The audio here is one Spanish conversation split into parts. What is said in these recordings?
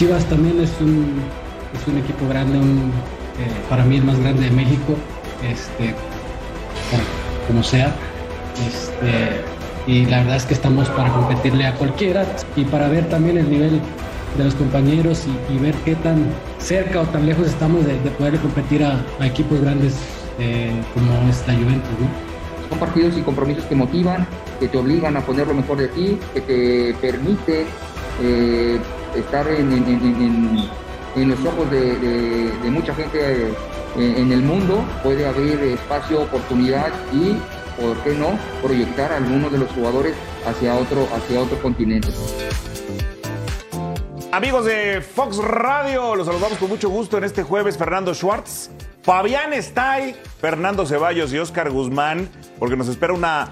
Chivas también es un, es un equipo grande, un, eh, para mí el más grande de México, este, como sea. Este, y la verdad es que estamos para competirle a cualquiera y para ver también el nivel de los compañeros y, ver qué tan cerca o tan lejos estamos de, poder competir a, equipos grandes eh, como esta Juventus. Son partidos y compromisos que motivan, que te obligan a poner lo mejor de ti, que te permite eh, estar en, los ojos de, mucha gente eh, en el mundo, puede haber espacio, oportunidad y, ¿por qué no?, proyectar a algunos de los jugadores hacia otro, hacia otro continente. Amigos de Fox Radio, los saludamos con mucho gusto en este jueves. Fernando Schwartz, Fabián Stay, Fernando Ceballos y Oscar Guzmán, porque nos espera una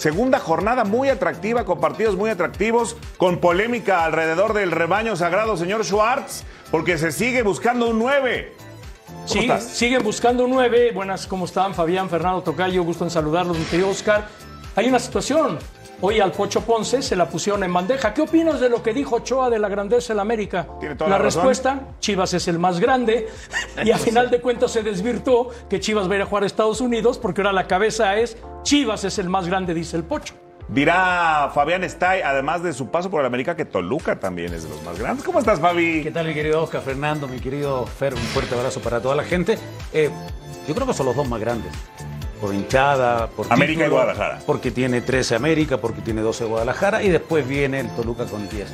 segunda jornada muy atractiva, con partidos muy atractivos, con polémica alrededor del rebaño sagrado, señor Schwartz, porque se sigue buscando un 9. Sí, siguen buscando un 9. Buenas, ¿cómo están? Fabián, Fernando Tocayo, gusto en saludarlos, mi querido Oscar. Hay una situación. Hoy al Pocho Ponce se la pusieron en bandeja. ¿Qué opinas de lo que dijo Ochoa de la grandeza la América? la, respuesta, Chivas es el más grande. Y a final de cuentas se desvirtuó que Chivas va a ir a jugar a Estados Unidos porque ahora la cabeza es Chivas es el más grande, dice el Pocho. Dirá Fabián Stay, además de su paso por el América, que Toluca también es de los más grandes. ¿Cómo estás, Fabi? ¿Qué tal, mi querido Oscar Fernando, mi querido Fer? Un fuerte abrazo para toda la gente. Eh, yo creo que son los dos más grandes por hinchada, por América y Guadalajara. Porque tiene 13 América, porque tiene 12 Guadalajara y después viene el Toluca con 10.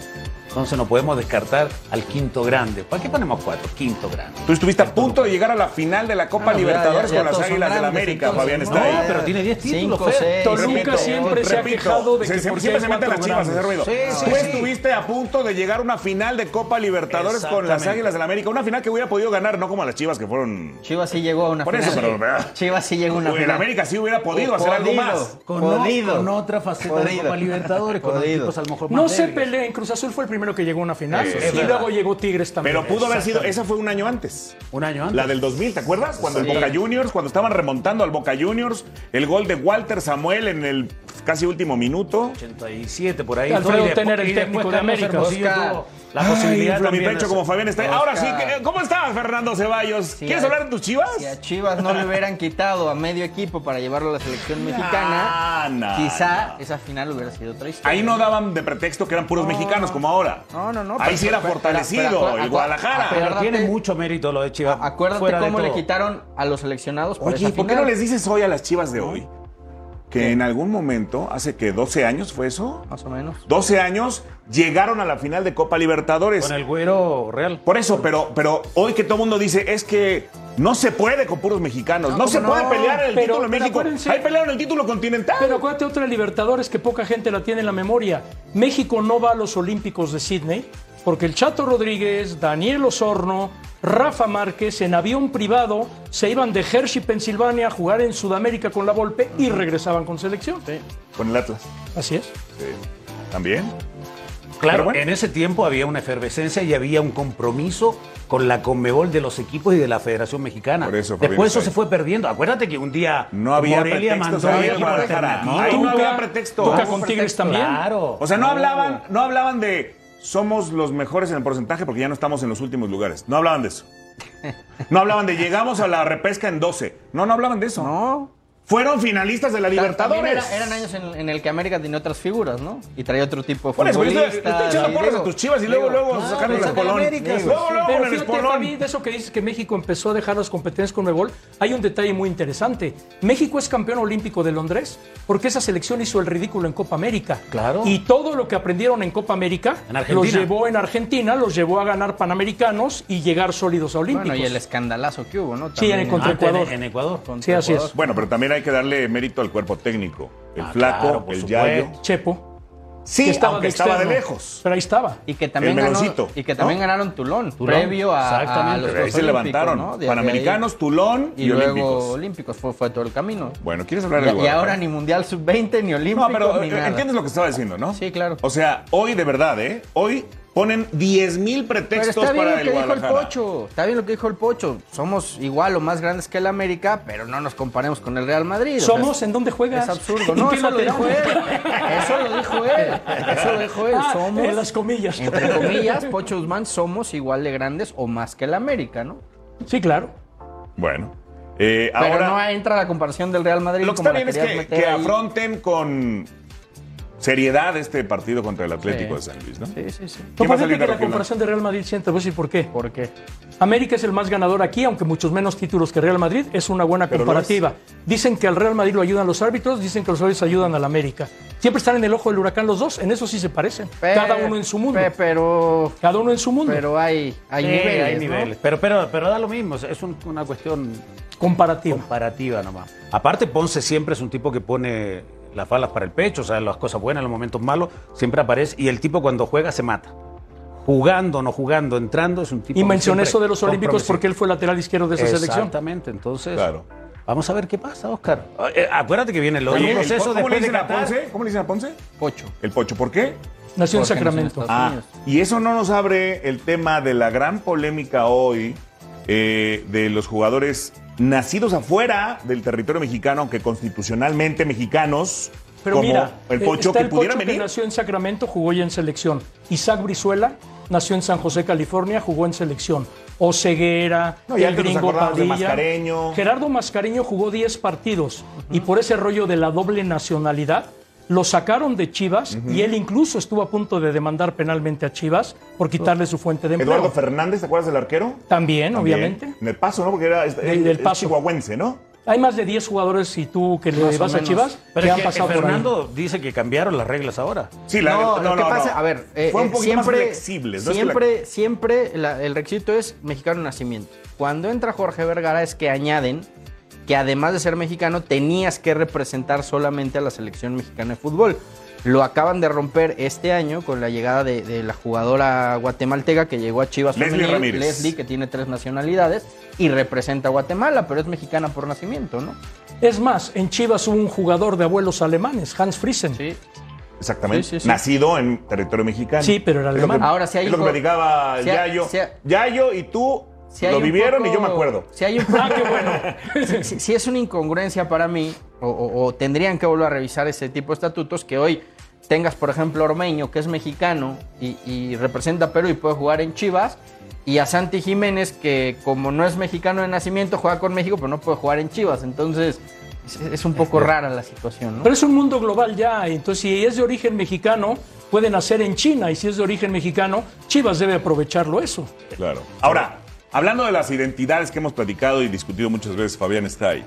Entonces no podemos descartar al quinto grande. ¿Para qué ponemos cuatro? Quinto grande. Tú estuviste a punto de llegar a la final de la Copa Libertadores con las Águilas del la América, Fabián está ahí. pero tiene 10 títulos. Toluca siempre se ha quejado de que siempre se meten las chivas a hacer ruido. Tú estuviste a punto de llegar a una final de Copa Libertadores con las Águilas del la América. Una final que hubiera podido ganar, no como las chivas que fueron. Chivas sí llegó a una final. Por eso, pero. Chivas sí llegó a una final. En América sí hubiera podido hacer algo más. Con, con otra faceta de Copa Libertadores, con equipos a lo mejor No se peleen. Cruz Azul fue el primero que llegó a una final y luego llegó Tigres también. Pero pudo haber sido, esa fue un año antes. Un año antes. La del 2000, ¿te acuerdas? Cuando el Boca Juniors, cuando estaban remontando al Boca Juniors, el gol de Walter Samuel en el casi último minuto. 87 por ahí. Alfredo Tener, el técnico de América la posibilidad Ay, mi pecho como Fabián está. Ahora sí, ¿cómo estás, Fernando Ceballos? ¿Quieres hablar de tus chivas? Si a Chivas no le hubieran quitado a medio equipo para llevarlo a la selección mexicana, quizá esa final hubiera sido otra historia. Ahí no daban de pretexto que eran puros mexicanos como ahora. No, no, no. Ahí sí era fortalecido el Guadalajara. Pero tiene mucho mérito lo de Chivas. Acuérdate cómo le quitaron a los seleccionados por Oye, ¿por qué no les dices hoy a las chivas de hoy? Que en algún momento, hace que 12 años fue eso. Más o menos. 12 años llegaron a la final de Copa Libertadores. Con el güero real. Por eso, pero, pero hoy que todo el mundo dice es que no se puede con puros mexicanos. No, se puede pelear el título de México. Hay pelearon el título continental. Pero acuérdate otra Libertadores que poca gente la tiene en la memoria. México no va a los Olímpicos de Sydney porque el Chato Rodríguez, Daniel Osorno, Rafa Márquez en avión privado se iban de Hershey, Pensilvania a jugar en Sudamérica con la Volpe y regresaban con selección. Sí. Con el Atlas. Así es. Sí. También. Claro, en ese tiempo había una efervescencia y había un compromiso con la Conmebol de los equipos y de la Federación Mexicana. Por eso, Después eso se fue perdiendo. Acuérdate que un día no había Morelia mandó Ahí no había pretexto. Toca con Tigres también. Claro. O sea, no hablaban, no hablaban de somos los mejores en el porcentaje porque ya no estamos en los últimos lugares. No hablaban de eso. No hablaban de llegamos a la repesca en 12. No, no hablaban de eso. No fueron finalistas de la Libertadores. eran años en, el que América tenía otras figuras, ¿no? Y traía otro tipo de futbolistas. Estoy echando porras a tus chivas y luego, luego sacaron el espolón. Luego, luego Pero fíjate, Fabi, de eso que dices que México empezó a dejar las competencias con Mebol, hay un detalle muy interesante. México es campeón olímpico de Londres porque esa selección hizo el ridículo en Copa América. Claro. Y todo lo que aprendieron en Copa América los llevó en Argentina, los llevó a ganar Panamericanos y llegar sólidos a Olímpicos. Bueno, y el escandalazo que hubo, ¿no? sí, en, contra Ecuador. En Ecuador. sí, así es. Bueno, pero también hay que darle mérito al cuerpo técnico. El ah, flaco, el yayo. Chepo. Sí, estaba, de, estaba de lejos. Pero ahí estaba. Y que también, ganó, y que también ganaron Tulón, previo a, los ahí se levantaron. Panamericanos, Tulón y, luego Olímpicos. Fue, fue, todo el camino. Bueno, ¿quieres hablar de Y, y ahora ni Mundial Sub-20, ni Olímpico, No, pero ni entiendes lo que estaba diciendo, ¿no? Sí, claro. O sea, hoy de verdad, ¿eh? Hoy ponen 10 mil pretextos está bien para lo el que dijo el. Pocho, está bien lo que dijo el Pocho. Somos igual o más grandes que el América, pero no nos comparemos con el Real Madrid. o sea, ¿Somos? ¿En dónde juegas? Es absurdo. ¿En No, eso lo dijo él. Eso lo dijo él. Eso lo dijo él. Ah, Somos. en las comillas. Entre comillas, Pocho Guzmán, somos igual de grandes o más que el América, ¿no? Sí, claro. Bueno, eh, Pero ahora no entra la comparación del Real Madrid lo que como está bien es que, afronten con seriedad este partido contra el Atlético de San Luis, ¿no? Sí, sí, sí. ¿Quién va a salir que la comparación de Real Madrid siente, voy a decir por qué. ¿Por qué? América es el más ganador aquí, aunque muchos menos títulos que Real Madrid. Es una buena Pero comparativa. Dicen que al Real Madrid lo ayudan los árbitros, dicen que los árbitros ayudan al América. Siempre están en el ojo del huracán los dos, en eso sí se parecen. Pe- Cada uno en su mundo. pe- pero, Cada uno en su mundo. pero hay, hay Sí, niveles. hay ¿no? niveles. Pero, pero, pero da lo mismo, es un- una cuestión Comparativa. comparativa nomás. Aparte, Ponce siempre es un tipo que pone las balas para el pecho, o sea, las cosas buenas, los momentos malos, siempre aparece. Y el tipo cuando juega se mata. Jugando, no jugando, entrando, es un tipo Y mencioné eso de los Olímpicos porque él fue lateral izquierdo de esa selección. Exactamente, entonces. Claro. Vamos a ver qué pasa, Oscar. Eh, acuérdate que viene el otro proceso Po- ¿cómo le de dicen a. Ponce? ¿Cómo le dicen a Ponce? Pocho. El Pocho, ¿por qué? Nació en Sacramento. nació en Ah, y eso no nos abre el tema de la gran polémica hoy eh, de los jugadores nacidos afuera del territorio mexicano, aunque constitucionalmente mexicanos, Pero como mira, el eh, Pocho, está que el pudieran Pocho que venir. nació en Sacramento, jugó ya en selección. Isaac Brizuela nació en San José, California, jugó en selección. Oseguera, No, el gringo Padilla. Mascareño. Gerardo Mascareño jugó 10 partidos y por ese rollo de la doble nacionalidad lo sacaron de Chivas y él incluso estuvo a punto de demandar penalmente a Chivas por quitarle su fuente de empleo. Eduardo Fernández, ¿te acuerdas del arquero? También, También. obviamente. En el paso, ¿no? Porque era es- Del- es- del es Paso. chihuahuense, ¿no? Hay más de 10 jugadores y tú que le Más vas a. Chivas Pero que han que pasado por ahí. Fernando dice que cambiaron las reglas ahora. Sí, la no, lo que pasa, a ver, eh, fue un eh, poquito más siempre, flexibles. ¿no? Es que la- siempre, siempre la- el requisito es mexicano nacimiento. Cuando entra Jorge Vergara es que añaden que además de ser mexicano tenías que representar solamente a la selección mexicana de fútbol. Lo acaban de romper este año con la llegada de, de la jugadora guatemalteca que llegó a Chivas Leslie Femenil, Ramírez. Leslie, que tiene tres nacionalidades y representa a Guatemala, pero es mexicana por nacimiento, ¿no? Es más, en Chivas hubo un jugador de abuelos alemanes, Hans Friesen. Sí. Exactamente. Sí, sí, sí. Nacido en territorio mexicano. Sí, pero era Es lo alemán. que- Ahora, si hay es lo que platicaba si Yayo. si Yayo y tú Si lo vivieron y yo me acuerdo. Si hay un poco, si, si- si es una incongruencia para mí, o, o- o tendrían que volver a revisar ese tipo de estatutos, que hoy tengas, por ejemplo, Ormeño, que es mexicano y, y representa a Perú y puede jugar en Chivas, y a Santi Jiménez, que como no es mexicano de nacimiento, juega con México, pero no puede jugar en Chivas. Entonces, es, es un poco rara la situación, ¿no? Pero es un mundo global ya, entonces si es de origen mexicano, puede nacer en China, y si es de origen mexicano, Chivas debe aprovecharlo eso. Claro. Ahora, hablando de las identidades que hemos platicado y discutido muchas veces, Fabián está ahí.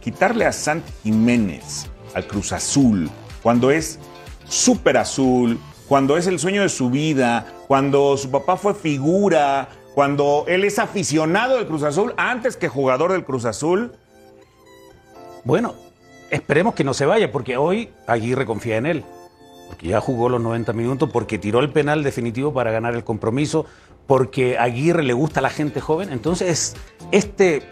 Quitarle a Santi Jiménez al Cruz Azul cuando es súper azul, cuando es el sueño de su vida, cuando su papá fue figura, cuando él es aficionado del Cruz Azul antes que jugador del Cruz Azul. Bueno, esperemos que no se vaya, porque hoy Aguirre confía en él. Porque ya jugó los 90 minutos, porque tiró el penal definitivo para ganar el compromiso, porque a Aguirre le gusta la gente joven. Entonces, este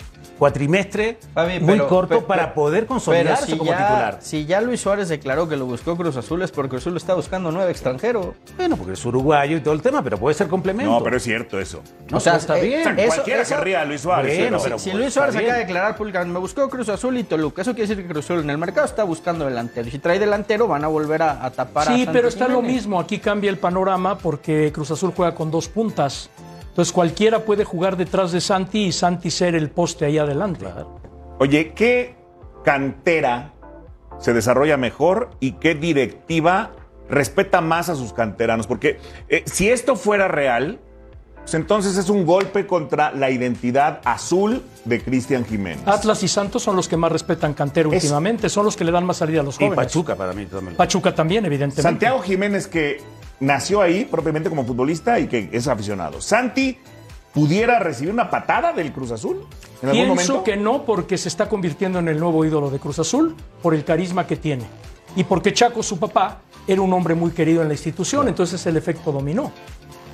cuatrimestre Fabi, muy pero- corto para poder consolidarse si como ya, titular. Si ya Luis Suárez declaró que lo buscó Cruz Azul es porque Cruz Azul está buscando nueve extranjero. Bueno, porque es uruguayo y todo el tema, pero puede ser complemento. No, pero es cierto eso. No, o sea, está eh, bien. O sea, Eso- cualquiera eso- querría a Luis Suárez. Bueno, ¿no? pero- si pues, Luis Suárez acaba de declarar públicamente, me buscó Cruz Azul y Toluca, eso quiere decir que Cruz Azul en el mercado está buscando delantero. Si trae delantero, van a volver a, a tapar a Sí, pero está lo mismo, aquí cambia el panorama porque Cruz Azul juega con dos puntas. Entonces cualquiera puede jugar detrás de Santi y Santi ser el poste ahí adelante. Oye, ¿qué cantera se desarrolla mejor y qué directiva respeta más a sus canteranos? Porque eh, si esto fuera real, pues entonces es un golpe contra la identidad azul de Cristian Jiménez. Atlas y Santos son los que más respetan cantero Es- últimamente, son los que le dan más salida a los Y jóvenes. Pachuca para mí también. Pachuca también, evidentemente. Santiago Jiménez que nació ahí propiamente como futbolista y que es aficionado. Santi pudiera recibir una patada del Cruz Azul en algún Pienso momento. que no, porque se está convirtiendo en el nuevo ídolo de Cruz Azul por el carisma que tiene. Y porque Chaco, su papá, era un hombre muy querido en la institución, entonces el efecto dominó.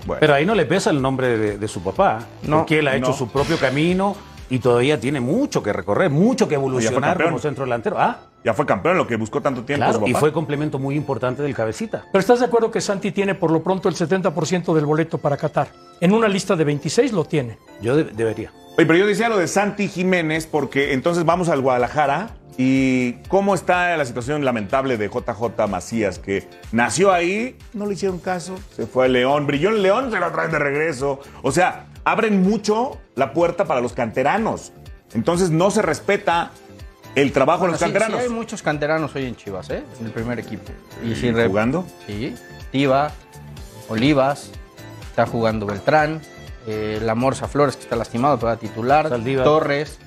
Bueno, Pero ahí no le pesa el nombre de, de su papá, No, porque él ha hecho no. su propio camino y todavía tiene mucho que recorrer, mucho que evolucionar campeón. como centro delantero. Ah, ya fue campeón, lo que buscó tanto tiempo. Claro, su y fue complemento muy importante del cabecita. Pero ¿estás de acuerdo que Santi tiene por lo pronto el 70% del boleto para Qatar? En una lista de 26 lo tiene. Yo de- debería. Oye, pero yo decía lo de Santi Jiménez porque entonces vamos al Guadalajara y cómo está la situación lamentable de JJ Macías, que nació ahí, no le hicieron caso, se fue a León, brilló en León, se lo traen de regreso. O sea, abren mucho la puerta para los canteranos. Entonces no se respeta el trabajo Bueno, de los sí, sí canteranos. hay muchos canteranos hoy en Chivas, ¿eh? En el primer equipo. Y ¿Y sin jugando? Sí. Tiva, Olivas, está jugando Beltrán, eh, la Morsa Flores, que está lastimado, pero va a titular, Saldívar. Torres.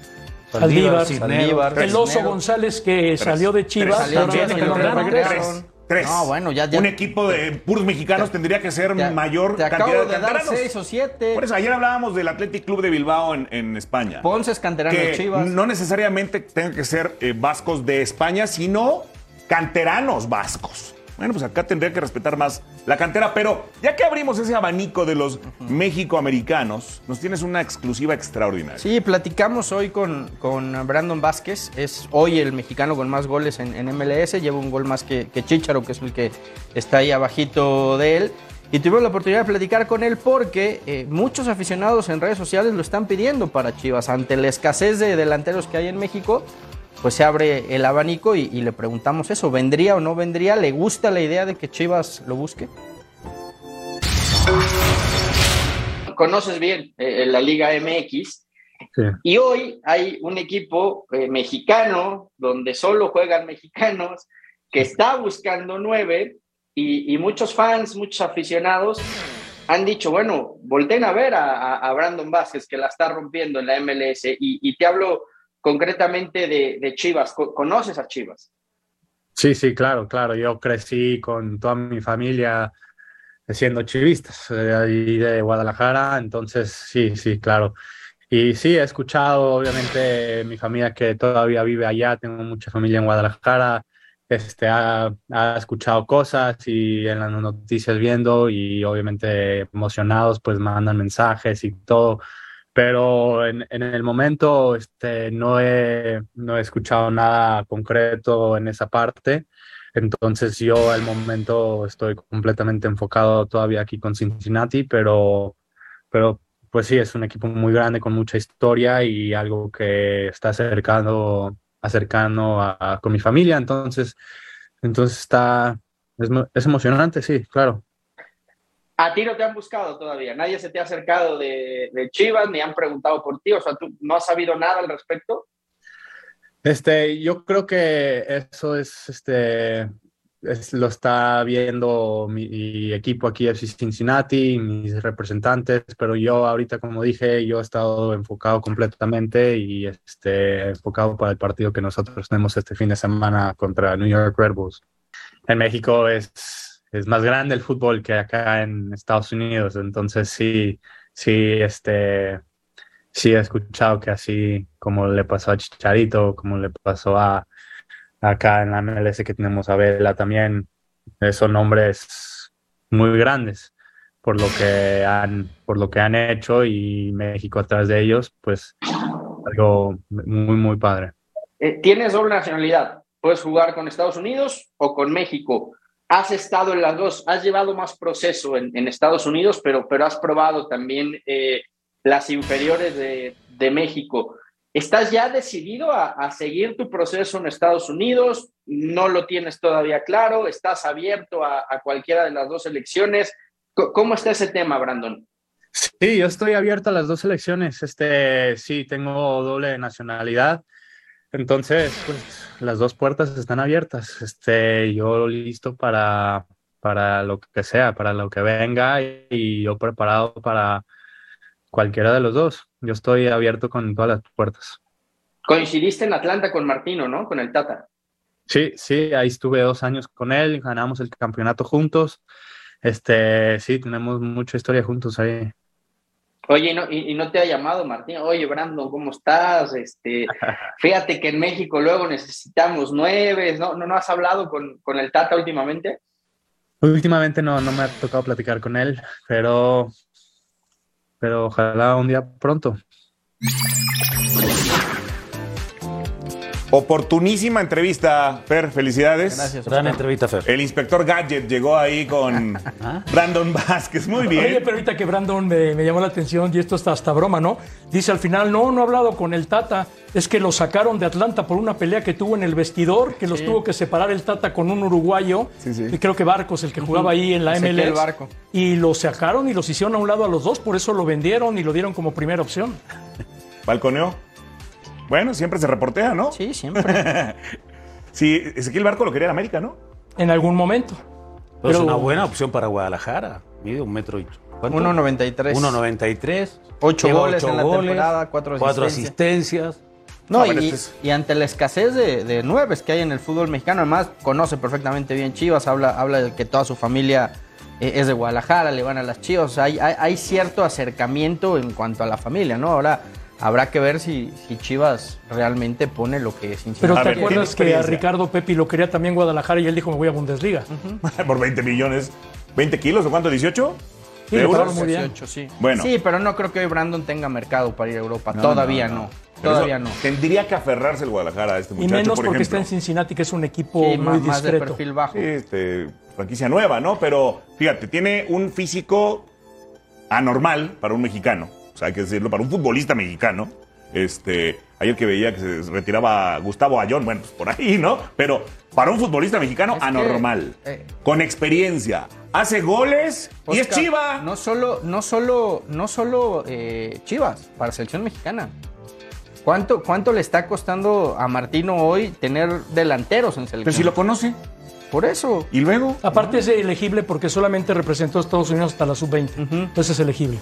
Saldívar. El oso. González que salió de Chivas. Tres. Salió también de que no Chivas, regresa. regresaron. Tres. Tres. No, bueno, ya- ya- Un equipo de puros mexicanos Te- tendría que ser Te- mayor te acabo cantidad de de dar seis o siete. Por eso, ayer hablábamos del Athletic Club de Bilbao en, en España. Ponce es canterano de que Chivas. no necesariamente tengan que ser eh, vascos de España, sino canteranos vascos. Bueno, pues acá tendría que respetar más la cantera, pero ya que abrimos ese abanico de los México-americanos, nos tienes una exclusiva extraordinaria. Sí, platicamos hoy con, con Brandon Vázquez. Es hoy el mexicano con más goles en, en MLS. Lleva un gol más que, que Chicharo, que es el que está ahí abajito de él. Y tuvimos la oportunidad de platicar con él porque eh, muchos aficionados en redes sociales lo están pidiendo para Chivas. Ante la escasez de delanteros que hay en México, pues se abre el abanico y, y le preguntamos eso. ¿Vendría o no vendría? ¿Le gusta la idea de que Chivas lo busque? conoces bien eh, la Liga MX. Sí. Y hoy hay un equipo eh, mexicano donde solo juegan mexicanos que está buscando nueve y, y muchos fans, muchos aficionados han dicho, bueno, volteen a ver a, a- a Brandon Vázquez que la está rompiendo en la MLS y, y te hablo concretamente de, Chivas. Co- ¿Conoces a Chivas? Sí, sí, claro, claro. Yo crecí con toda mi familia siendo chivistas, de ahí de Guadalajara, entonces sí, sí, claro. Y sí, he escuchado, obviamente, mi familia que todavía vive allá, tengo mucha familia en Guadalajara, este, ha escuchado cosas y en las noticias viendo y obviamente emocionados, pues mandan mensajes y todo pero en, en el momento este, no, he, no he escuchado nada concreto en esa parte. Entonces yo al momento estoy completamente enfocado todavía aquí con Cincinnati, pero, pero pues sí, es un equipo muy grande con mucha historia y algo que está acercando, acercando a, a- con mi familia. Entonces, entonces está, es, es emocionante, sí, claro. A ti no te han buscado todavía, nadie se te ha acercado de, de Chivas ni han preguntado por ti, o sea, tú no has sabido nada al respecto. Este, yo creo que eso es, este, es- lo está viendo mi equipo aquí FC Cincinnati, mis representantes, pero yo ahorita, como dije, yo he estado enfocado completamente y este, enfocado para el partido que nosotros tenemos este fin de semana contra New York Red Bulls. En México es, es más grande el fútbol que acá en Estados Unidos, entonces sí, sí, este, sí he escuchado que así como le pasó a Chicharito, como le pasó a acá en la MLS que tenemos a Vela también, son nombres muy grandes por lo que han, por lo que han hecho y México atrás de ellos, pues algo muy, muy padre. Eh, tienes doble nacionalidad, puedes jugar con Estados Unidos o con México. Has estado en las dos, has llevado más proceso en, Estados Unidos, pero, pero has probado también eh, las inferiores de, México. ¿Estás ya decidido a, seguir tu proceso en Estados Unidos? ¿No lo tienes todavía claro? ¿Estás abierto a, a cualquiera de las dos elecciones? ¿Cómo está ese tema, Brandon? Sí, yo estoy abierto a las dos elecciones. Este, sí, tengo doble nacionalidad. Entonces, pues las dos puertas están abiertas. Este, yo listo para, para lo que sea, para lo que venga y, y yo preparado para cualquiera de los dos. Yo estoy abierto con todas las puertas. Coincidiste en Atlanta con Martino, ¿no? Con el Tata. Sí, sí, ahí estuve dos años con él, ganamos el campeonato juntos. Este, sí, tenemos mucha historia juntos ahí. Oye, ¿y no, y, y no te ha llamado Martín? Oye, Brandon, ¿cómo estás? Este, fíjate que en México luego necesitamos nueve. ¿No, no, no has hablado con, con el Tata últimamente? Últimamente no, no me ha tocado platicar con él, pero, pero ojalá un día pronto. Oportunísima entrevista, Fer, felicidades. Gracias. Gran entrevista, Fer. El inspector Gadget llegó ahí con Brandon Vázquez. Muy bien. Oye, pero ahorita que Brandon me, me llamó la atención, y esto está hasta broma, ¿no? Dice al final, no, no ha hablado con el Tata, es que lo sacaron de Atlanta por una pelea que tuvo en el vestidor, que los tuvo que separar el Tata con un uruguayo, y creo que Barcos, el que jugaba ahí en la MLS. Barco. Y lo sacaron y los hicieron a un lado a los dos, por eso lo vendieron y lo dieron como primera opción. Balconeó. Bueno, siempre se reportea, ¿no? Sí, siempre. Sí, Ezequiel Barco lo quería en América, ¿no? En algún momento. Pero es una buena opción para Guadalajara. Mide un metro y... ¿cuánto? 1.93. 1.93. Ocho Lleva goles ocho en la goles, temporada, cuatro Cuatro asistencias. asistencias. No, No, y, pero este es- y ante la escasez de, de nueves que hay en el fútbol mexicano, además conoce perfectamente bien Chivas, habla, habla de que toda su familia eh, es de Guadalajara, le van a las Chivas, o sea, hay, hay- hay cierto acercamiento en cuanto a la familia, ¿no? Ahora habrá que ver si, si Chivas realmente pone lo que es Pero ¿te ver, ¿tiene acuerdas que a? Ricardo Pepi lo quería también Guadalajara y él dijo me voy a Bundesliga? Por 20 millones. ¿20 kilos o cuánto? ¿18? Sí, ¿De lo euros? pagaron muy bien. 18, sí. Bueno. Sí, pero no creo que hoy Brandon tenga mercado para ir a Europa, No, todavía no, no, no. Pero todavía no. Tendría que aferrarse el Guadalajara a este Y muchacho, menos por porque está en Cincinnati, que es un equipo Sí, muy más, más de discreto. perfil bajo. Sí, este, franquicia nueva, ¿no? Pero fíjate, tiene un físico anormal para un mexicano. Sea, hay que decirlo, para un futbolista mexicano. Este, ayer que veía que se retiraba Gustavo Ayón, bueno, pues por ahí, ¿no? Pero para un futbolista mexicano, Es que, anormal. eh, con experiencia. Hace goles y es chiva. No solo, no solo, no solo eh, Chivas, para selección mexicana. ¿Cuánto, ¿Cuánto le está costando a Martino hoy tener delanteros en selección? Pero si lo conoce. Por eso. Y luego. Aparte es elegible porque solamente representó a Estados Unidos hasta la sub-20. Entonces es elegible.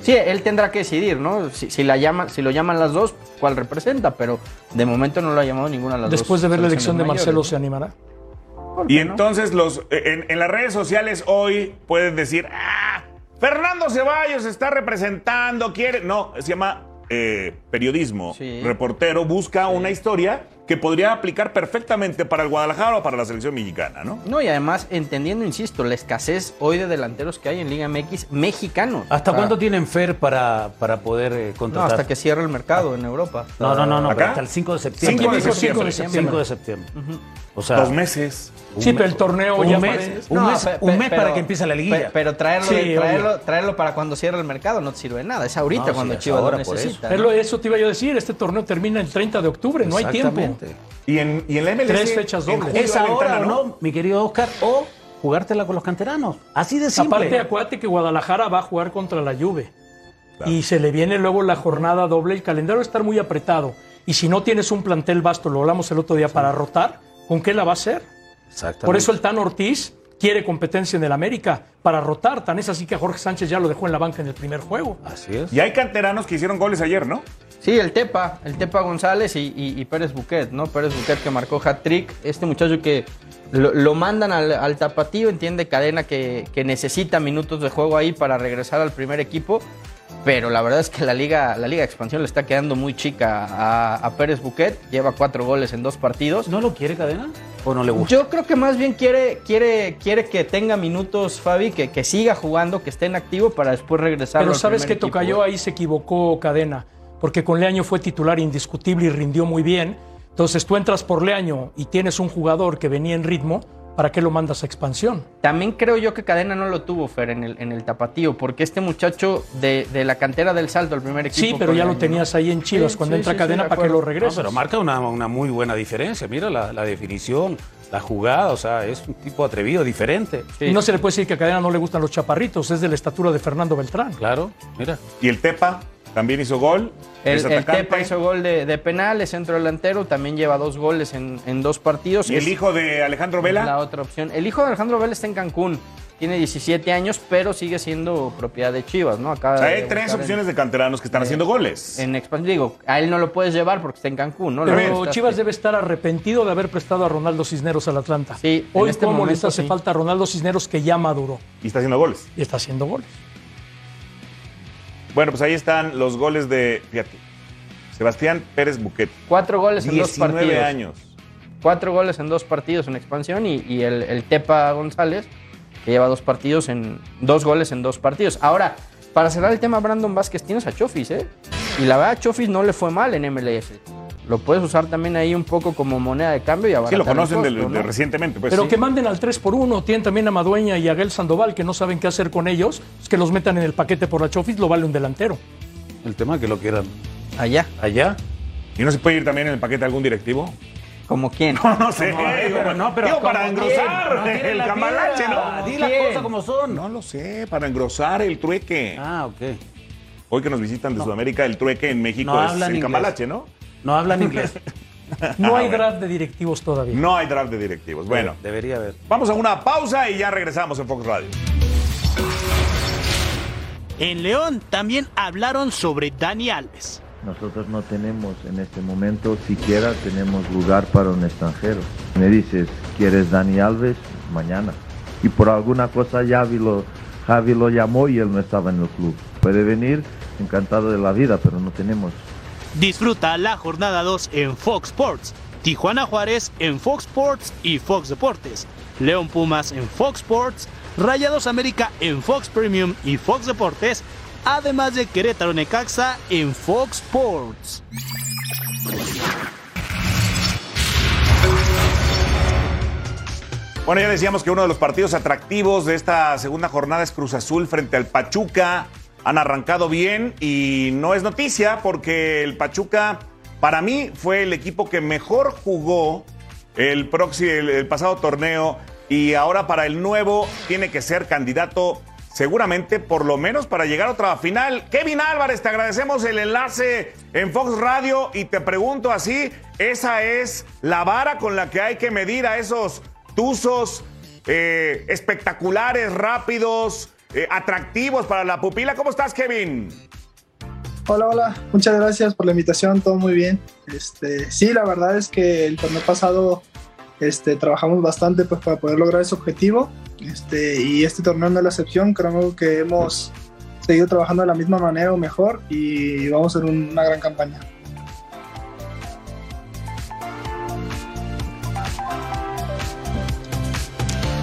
Sí, él tendrá que decidir, ¿no? Si, si la llama, si lo llaman las dos, ¿cuál representa? Pero de momento no lo ha llamado ninguna de las dos. Después de ver la elección de Marcelo, mayores, ¿se animará? ¿no? ¿Por Y no? entonces los en, en las redes sociales hoy pueden decir, ah, Fernando Ceballos está representando, quiere. No, se llama eh, periodismo. Sí. Reportero busca una historia que podría aplicar perfectamente para el Guadalajara o para la selección mexicana, ¿no? No, y además entendiendo, insisto, la escasez hoy de delanteros que hay en Liga MX mexicanos. ¿Hasta O sea, cuándo tienen Fer para, para poder eh, No, contratar? hasta que cierre el mercado en Europa. No, no, no, no, hasta el 5 de septiembre. 5 de septiembre. de septiembre. 5 de septiembre. O sea, Dos meses. Sí, pero el torneo un ya mes, parece- un No, mes, pe- un pe- mes pero- para que empiece la liguilla. pe- Pero traerlo, Sí, traerlo, traerlo para cuando cierre el mercado no te sirve de nada. Es ahorita No, sí, cuando es Chivas ahora, lo por eso. necesita. Eso te iba yo a decir. Este torneo termina el 30 de octubre. No hay tiempo. Exactamente. Y en, y en la MLS. Tres fechas dobles. Es ahora ventana, o no, mi querido Oscar, o jugártela con los canteranos. Así de simple. Aparte, acuérdate que Guadalajara va a jugar contra la Juve. Y se le viene luego la jornada doble. El calendario va a estar muy apretado. Y si no tienes un plantel vasto, lo hablamos el otro día, para rotar, ¿con qué la va a hacer? Exactamente. Por eso el Tan Ortiz quiere competencia en el América para rotar. Tan es así que a Jorge Sánchez ya lo dejó en la banca en el primer juego. Así es. Y hay canteranos que hicieron goles ayer, ¿no? Sí, el Tepa, el Tepa González y, y- y Pérez Buquet, ¿no? Pérez Buquet que marcó hat-trick. Este muchacho que lo, lo mandan al, al tapatío, entiende cadena que, que necesita minutos de juego ahí para regresar al primer equipo. Pero la verdad es que la Liga, la Liga de Expansión le está quedando muy chica a, a Pérez Buquet. Lleva cuatro goles en dos partidos. ¿No lo quiere Cadena? ¿O no le gusta? Yo creo que más bien quiere, quiere, quiere que tenga minutos, Fabi, que, que siga jugando, que esté en activo para después regresar. Pero al sabes que Tocayo ahí se equivocó Cadena, porque con Leaño fue titular indiscutible y rindió muy bien. Entonces tú entras por Leaño y tienes un jugador que venía en ritmo, ¿para qué lo mandas a expansión? También creo yo que Cadena no lo tuvo, Fer, en el, en el tapatío, porque este muchacho de, de la cantera del salto al primer equipo. Sí, pero ya lo tenías ahí en Chivas. Sí, Cuando sí, entra sí, Cadena, ¿para qué lo acuerdo. No, regresas? pero marca una, una muy buena diferencia. Mira la, la definición, la jugada, o sea, es un tipo atrevido, diferente. Y no se le puede decir que a Cadena no le gustan los chaparritos, es de la estatura de Fernando Beltrán. Claro, mira. Y el Tepa también hizo gol. El, es el. Tepa hizo gol de, de penal, es centro delantero, también lleva dos goles en, en dos partidos. Y el Es hijo de Alejandro Vela. La otra opción. El hijo de Alejandro Vélez está en Cancún. Tiene 17 años, pero sigue siendo propiedad de Chivas, ¿no? Acaba O sea, de hay tres opciones de canteranos que están haciendo goles. En, en expansión. Digo, a él no lo puedes llevar porque está en Cancún, ¿no? Pero. Chivas debe estar arrepentido de haber prestado a Ronaldo Cisneros al Atlanta. Sí, en Hoy, este ¿cómo les momento, hace sí. falta a Ronaldo Cisneros que ya maduró Y está haciendo goles. y está haciendo goles? Bueno, pues ahí están los goles de, fíjate, Sebastián Pérez Buquet. Cuatro goles en dos 19 partidos. años. Cuatro goles en dos partidos en expansión y, y el, el Tepa González, que lleva dos partidos en. dos goles en dos partidos. Ahora, para cerrar el tema, Brandon Vázquez, tienes a Chofis, ¿eh? Y la verdad, Chofis no le fue mal en MLS. Lo puedes usar también ahí un poco como moneda de cambio y abaratar Sí, lo conocen de- ¿no? recientemente. Pues, Pero sí. que manden al 3 por 1 Tienen también a Madueña y a Gael Sandoval que no saben qué hacer con ellos. Es que los metan en el paquete por la Chofis, lo vale un delantero. El tema es que lo quieran Allá, allá. ¿Y no se puede ir también en el paquete algún directivo? como quién. No, no sé. pero no, pero Digo, para ¿cómo engrosar quién? No el la cambalache. ¿no? Di las cosas como son. No lo sé, para engrosar el trueque. Ah, ok. Hoy que nos visitan de Sudamérica, el trueque en México No es el inglés. cambalache, ¿no? No hablan inglés. No hay bueno. draft de directivos todavía. No hay draft de directivos. Bueno, Debería haber. vamos a una pausa y ya regresamos en Fox Radio. En León también hablaron sobre Dani Alves. Nosotros no tenemos en este momento siquiera tenemos lugar para un extranjero. Me dices, ¿quieres Dani Alves? Mañana. Y por alguna cosa Javi lo, Javi lo llamó y él no estaba en el club. Puede venir, encantado de la vida, pero no tenemos. Disfruta la jornada 2 en Fox Sports. Tijuana Juárez en Fox Sports y Fox Deportes. León Pumas en Fox Sports. Rayados América en Fox Premium y Fox Deportes. Además de Querétaro Necaxa en Fox Sports. Bueno, ya decíamos que uno de los partidos atractivos de esta segunda jornada es Cruz Azul frente al Pachuca. Han arrancado bien y no es noticia porque el Pachuca, para mí, fue el equipo que mejor jugó el, próximo, el, pasado torneo y ahora para el nuevo tiene que ser candidato seguramente por lo menos para llegar a otra final. Kevin Álvarez, te agradecemos el enlace en Fox Radio y te pregunto así, ¿esa es la vara con la que hay que medir a esos tuzos eh, espectaculares, rápidos, eh, atractivos para la pupila? ¿Cómo estás, Kevin? Hola, hola, muchas gracias por la invitación, todo muy bien. Este, sí, la verdad es que el torneo pasado este, trabajamos bastante pues, para poder lograr ese objetivo este, y este torneo no es la excepción, creo que hemos seguido trabajando de la misma manera o mejor y vamos a hacer una gran campaña.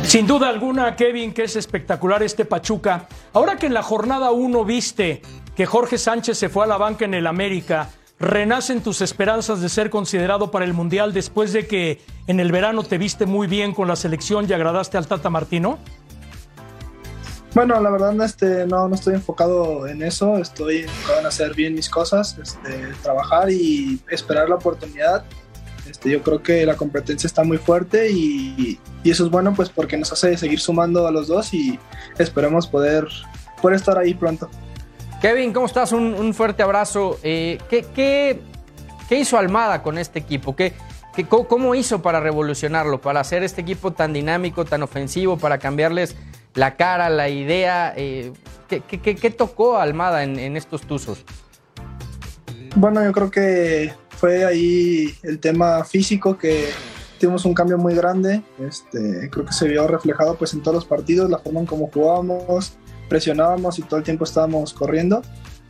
Sin duda alguna, Kevin, que es espectacular este Pachuca. Ahora que en la jornada 1 viste que Jorge Sánchez se fue a la banca en el América, ¿renacen tus esperanzas de ser considerado para el Mundial después de que en el verano te viste muy bien con la selección y agradaste al Tata Martino? Bueno, la verdad este, no, no estoy enfocado en eso, estoy enfocado en hacer bien mis cosas, este, trabajar y esperar la oportunidad. Este, yo creo que la competencia está muy fuerte y, y eso es bueno pues porque nos hace seguir sumando a los dos y esperamos poder, poder estar ahí pronto. Kevin, ¿cómo estás? Un, un fuerte abrazo. Eh, ¿qué, qué, qué hizo Almada con este equipo? ¿Qué, qué, cómo, hizo para revolucionarlo, para hacer este equipo tan dinámico, tan ofensivo, para cambiarles la cara, la idea? Eh, ¿qué, qué, tocó Almada en, en estos tuzos? Bueno, yo creo que fue ahí el tema físico que tuvimos un cambio muy grande. Este, creo que se vio reflejado pues en todos los partidos, la forma en cómo jugábamos, presionábamos y todo el tiempo estábamos corriendo,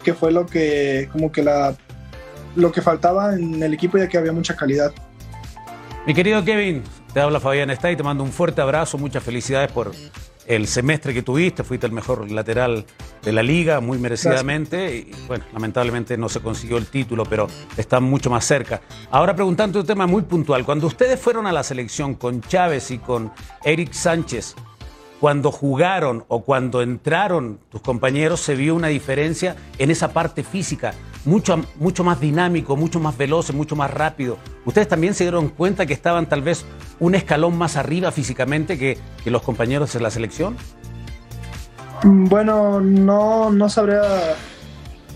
que fue lo que como que la lo que faltaba en el equipo ya que había mucha calidad. Mi querido Kevin, te habla Fabián Está y te mando un fuerte abrazo, muchas felicidades por el semestre que tuviste, fuiste el mejor lateral de la liga, muy merecidamente, y bueno, lamentablemente no se consiguió el título, pero está mucho más cerca. Ahora preguntando un tema muy puntual, cuando ustedes fueron a la selección con Chávez y con Eric Sánchez, cuando jugaron o cuando entraron tus compañeros, se vio una diferencia en esa parte física, mucho, mucho más dinámico, mucho más veloz, mucho más rápido. ¿Ustedes también se dieron cuenta que estaban tal vez un escalón más arriba físicamente que, que los compañeros de la selección? Bueno, no, no sabría.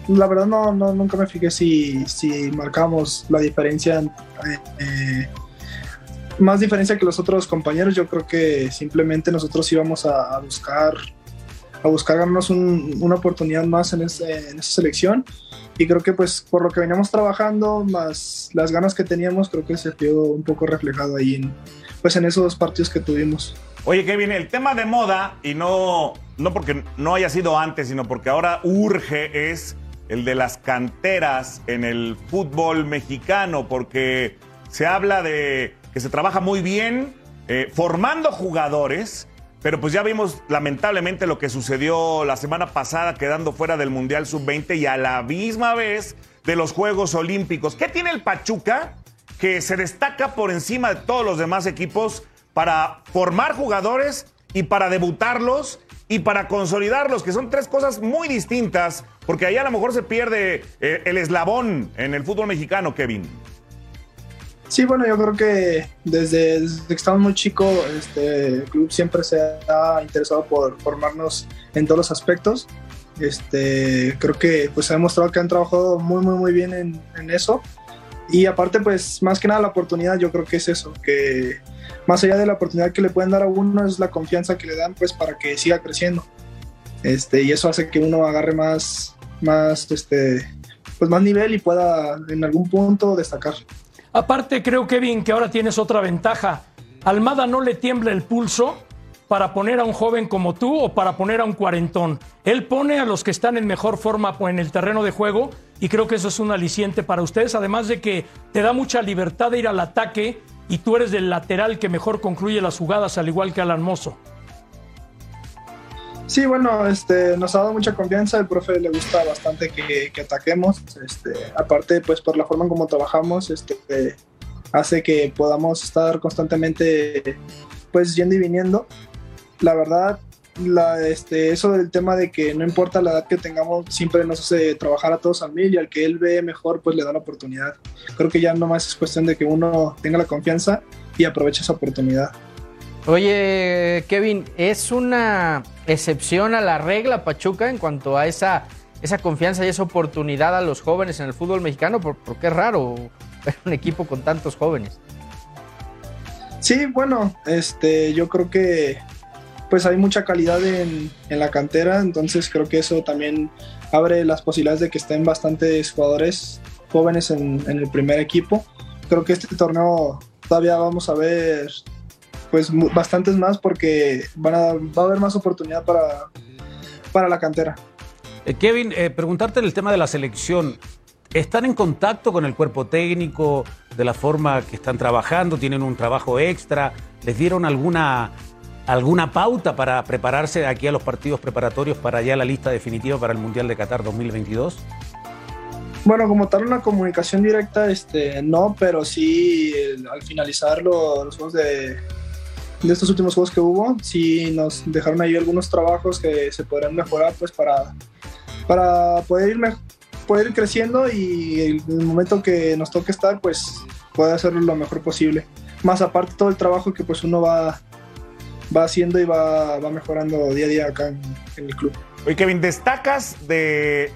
La verdad, no, no- nunca me fijé si, si marcamos la diferencia. eh, eh, más diferencia que los otros compañeros. Yo creo que simplemente nosotros íbamos a, a buscar a buscar ganarnos un- una oportunidad más en, este- en esa selección. Y creo que, pues, por lo que veníamos trabajando, más las ganas que teníamos, creo que se vio un poco reflejado ahí en, pues, en esos partidos que tuvimos. Oye, Kevin, el tema de moda, y no, no porque no haya sido antes, sino porque ahora urge, es el de las canteras en el fútbol mexicano, porque se habla de que se trabaja muy bien eh, formando jugadores, pero pues ya vimos lamentablemente lo que sucedió la semana pasada quedando fuera del Mundial Sub-20 y a la misma vez de los Juegos Olímpicos. ¿Qué tiene el Pachuca que se destaca por encima de todos los demás equipos para formar jugadores y para debutarlos y para consolidarlos, que son tres cosas muy distintas, porque ahí a lo mejor se pierde eh, el eslabón en el fútbol mexicano, Kevin. Sí, bueno, yo creo que desde, desde que estamos muy chicos, este, el club siempre se ha interesado por formarnos en todos los aspectos. Este, creo que pues ha demostrado que han trabajado muy, muy, muy bien en, en eso. Y aparte, pues más que nada la oportunidad, yo creo que es eso, que más allá de la oportunidad que le pueden dar a uno, es la confianza que le dan pues para que siga creciendo. Este, y eso hace que uno agarre más, más, este, pues más nivel y pueda en algún punto destacar. Aparte, creo, Kevin, que ahora tienes otra ventaja. Almada no le tiembla el pulso para poner a un joven como tú o para poner a un cuarentón. Él pone a los que están en mejor forma en el terreno de juego y creo que eso es un aliciente para ustedes, además de que te da mucha libertad de ir al ataque y tú eres del lateral que mejor concluye las jugadas, al igual que Alan Mozo. Sí, bueno, este, nos ha dado mucha confianza, el profe le gusta bastante que, que ataquemos, este, aparte pues por la forma en cómo trabajamos, este, hace que podamos estar constantemente pues yendo y viniendo. La verdad, la, este, eso del tema de que no importa la edad que tengamos, siempre nos hace trabajar a todos al mil y al que él ve mejor pues le da la oportunidad. Creo que ya nomás es cuestión de que uno tenga la confianza y aproveche esa oportunidad. Oye, Kevin, ¿es una excepción a la regla Pachuca en cuanto a esa, esa confianza y esa oportunidad a los jóvenes en el fútbol mexicano? Porque es raro ver un equipo con tantos jóvenes. Sí, bueno, este, yo creo que pues hay mucha calidad en, en, la cantera, entonces creo que eso también abre las posibilidades de que estén bastantes jugadores jóvenes en, en el primer equipo. Creo que este torneo todavía vamos a ver pues bastantes más porque van a, va a haber más oportunidad para, para la cantera. Eh, Kevin, eh, preguntarte el tema de la selección. ¿Están en contacto con el cuerpo técnico de la forma que están trabajando? ¿Tienen un trabajo extra? ¿Les dieron alguna, alguna pauta para prepararse aquí a los partidos preparatorios para ya la lista definitiva para el Mundial de Qatar 2022? Bueno, como tal una comunicación directa, este, no, pero sí el, al finalizar lo, los juegos de, de estos últimos juegos que hubo, sí nos dejaron ahí algunos trabajos que se podrán mejorar pues para, para poder, ir poder ir creciendo y en el momento que nos toque estar pues poder hacerlo lo mejor posible. Más aparte todo el trabajo que pues uno va, va haciendo y va, va mejorando día a día acá en, en, el club. Oye Kevin, destacas de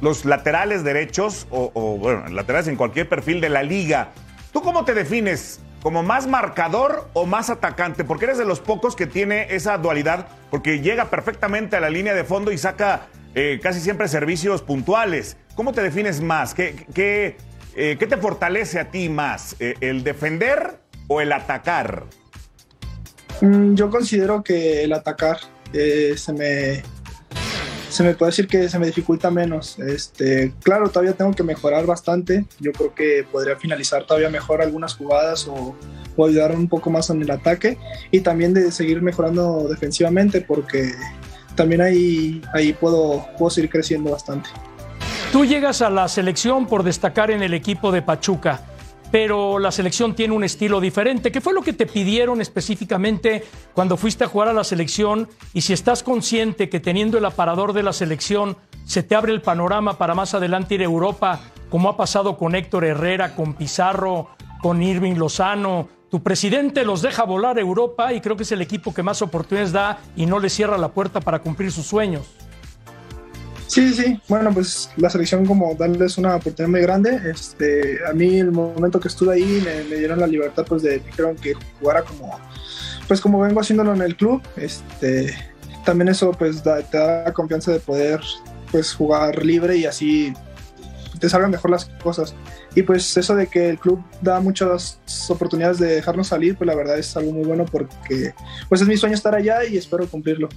los laterales derechos o, o bueno, laterales en cualquier perfil de la liga. ¿Tú cómo te defines? Como más marcador o más atacante, porque eres de los pocos que tiene esa dualidad, porque llega perfectamente a la línea de fondo y saca eh, casi siempre servicios puntuales. ¿Cómo te defines más? ¿Qué, qué, eh, qué te fortalece a ti más? Eh, ¿El defender o el atacar? Mm, yo considero que el atacar se me se me puede decir que se me dificulta menos. Este, claro, todavía tengo que mejorar bastante. Yo creo que podría finalizar todavía mejor algunas jugadas o, o ayudar un poco más en el ataque y también de seguir mejorando defensivamente porque también ahí, ahí puedo, puedo seguir creciendo bastante. Tú llegas a la selección por destacar en el equipo de Pachuca pero la selección tiene un estilo diferente. ¿Qué fue lo que te pidieron específicamente cuando fuiste a jugar a la selección? Y si estás consciente que teniendo el aparador de la selección se te abre el panorama para más adelante ir a Europa, como ha pasado con Héctor Herrera, con Pizarro, con Irving Lozano. Tu presidente los deja volar a Europa y creo que es el equipo que más oportunidades da y no le cierra la puerta para cumplir sus sueños. Sí, sí, bueno, pues la selección como tal es una oportunidad muy grande. Este, a mí el momento que estuve ahí me, dieron la libertad, pues de, que jugara como, pues como vengo haciéndolo en el club. Este, también eso pues da, te da confianza de poder pues jugar libre y así te salgan mejor las cosas. Y pues eso de que el club da muchas oportunidades de dejarnos salir, pues la verdad es algo muy bueno porque pues es mi sueño estar allá y espero cumplirlo.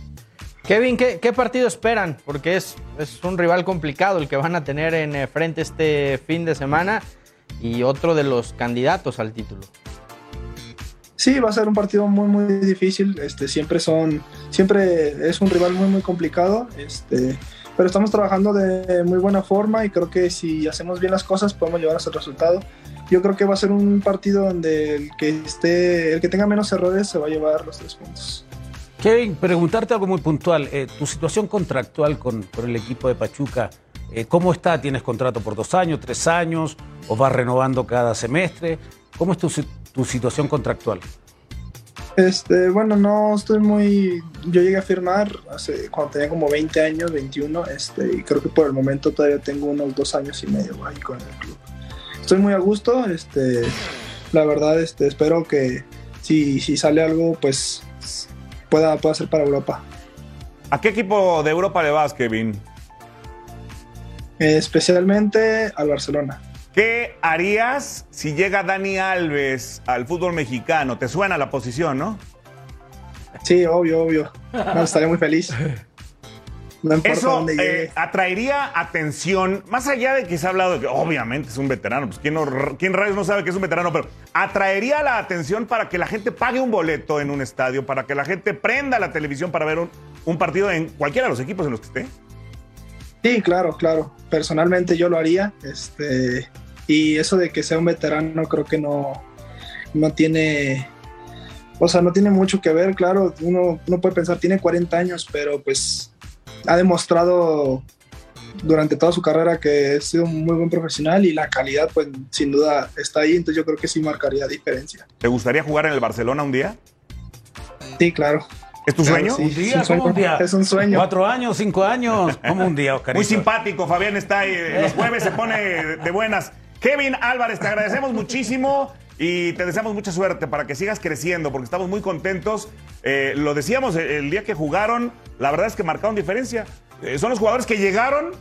Kevin, ¿qué, ¿qué, partido esperan? Porque es, es, un rival complicado el que van a tener en eh, frente este fin de semana y otro de los candidatos al título. Sí, va a ser un partido muy muy difícil. Este, siempre son, siempre es un rival muy muy complicado. Este, pero estamos trabajando de muy buena forma y creo que si hacemos bien las cosas podemos llevar a ese resultado. Yo creo que va a ser un partido donde el que esté, el que tenga menos errores se va a llevar los tres puntos. Kevin, preguntarte algo muy puntual. Eh, tu situación contractual con, con el equipo de Pachuca, eh, ¿cómo está? ¿Tienes contrato por dos años, tres años? ¿O vas renovando cada semestre? ¿Cómo es tu, tu situación contractual? Este, bueno, no estoy muy. Yo llegué a firmar hace, cuando tenía como 20 años, 21, este, y creo que por el momento todavía tengo unos dos años y medio ahí con el club. Estoy muy a gusto, este, la verdad, este, espero que si, si sale algo, pues pueda, pueda ser para Europa. ¿A qué equipo de Europa le vas, Kevin? Eh, especialmente al Barcelona. ¿Qué harías si llega Dani Alves al fútbol mexicano? Te suena la posición, ¿no? Sí, obvio, obvio. No, estaré muy feliz. No Eso eh, atraería atención, más allá de que se ha hablado de que obviamente es un veterano, pues ¿quién, no- quién rayos no sabe que es un veterano, pero atraería la atención para que la gente pague un boleto en un estadio, para que la gente prenda la televisión para ver un, un partido en cualquiera de los equipos en los que esté. Sí, claro, claro. Personalmente yo lo haría. Este, y eso de que sea un veterano creo que no, no tiene, o sea, no tiene mucho que ver. Claro, uno, uno puede pensar, tiene 40 años, pero pues ha demostrado durante toda su carrera que ha sido un muy buen profesional y la calidad, pues sin duda está ahí. Entonces yo creo que sí marcaría diferencia. ¿Te gustaría jugar en el Barcelona un día? Sí, claro. ¿Es tu Claro, sueño? sí, ¿Un es día? un sueño. ¿Cómo un día? Es un sueño. ¿Cuatro años? ¿Cinco años? ¿Cómo un día, Oscar? Muy simpático, Fabián está ahí. eh, Los jueves se pone de buenas. Kevin Álvarez, te agradecemos muchísimo y te deseamos mucha suerte para que sigas creciendo, porque estamos muy contentos. Eh, lo decíamos el, el día que jugaron, la verdad es que marcaron diferencia. Eh, son los jugadores que llegaron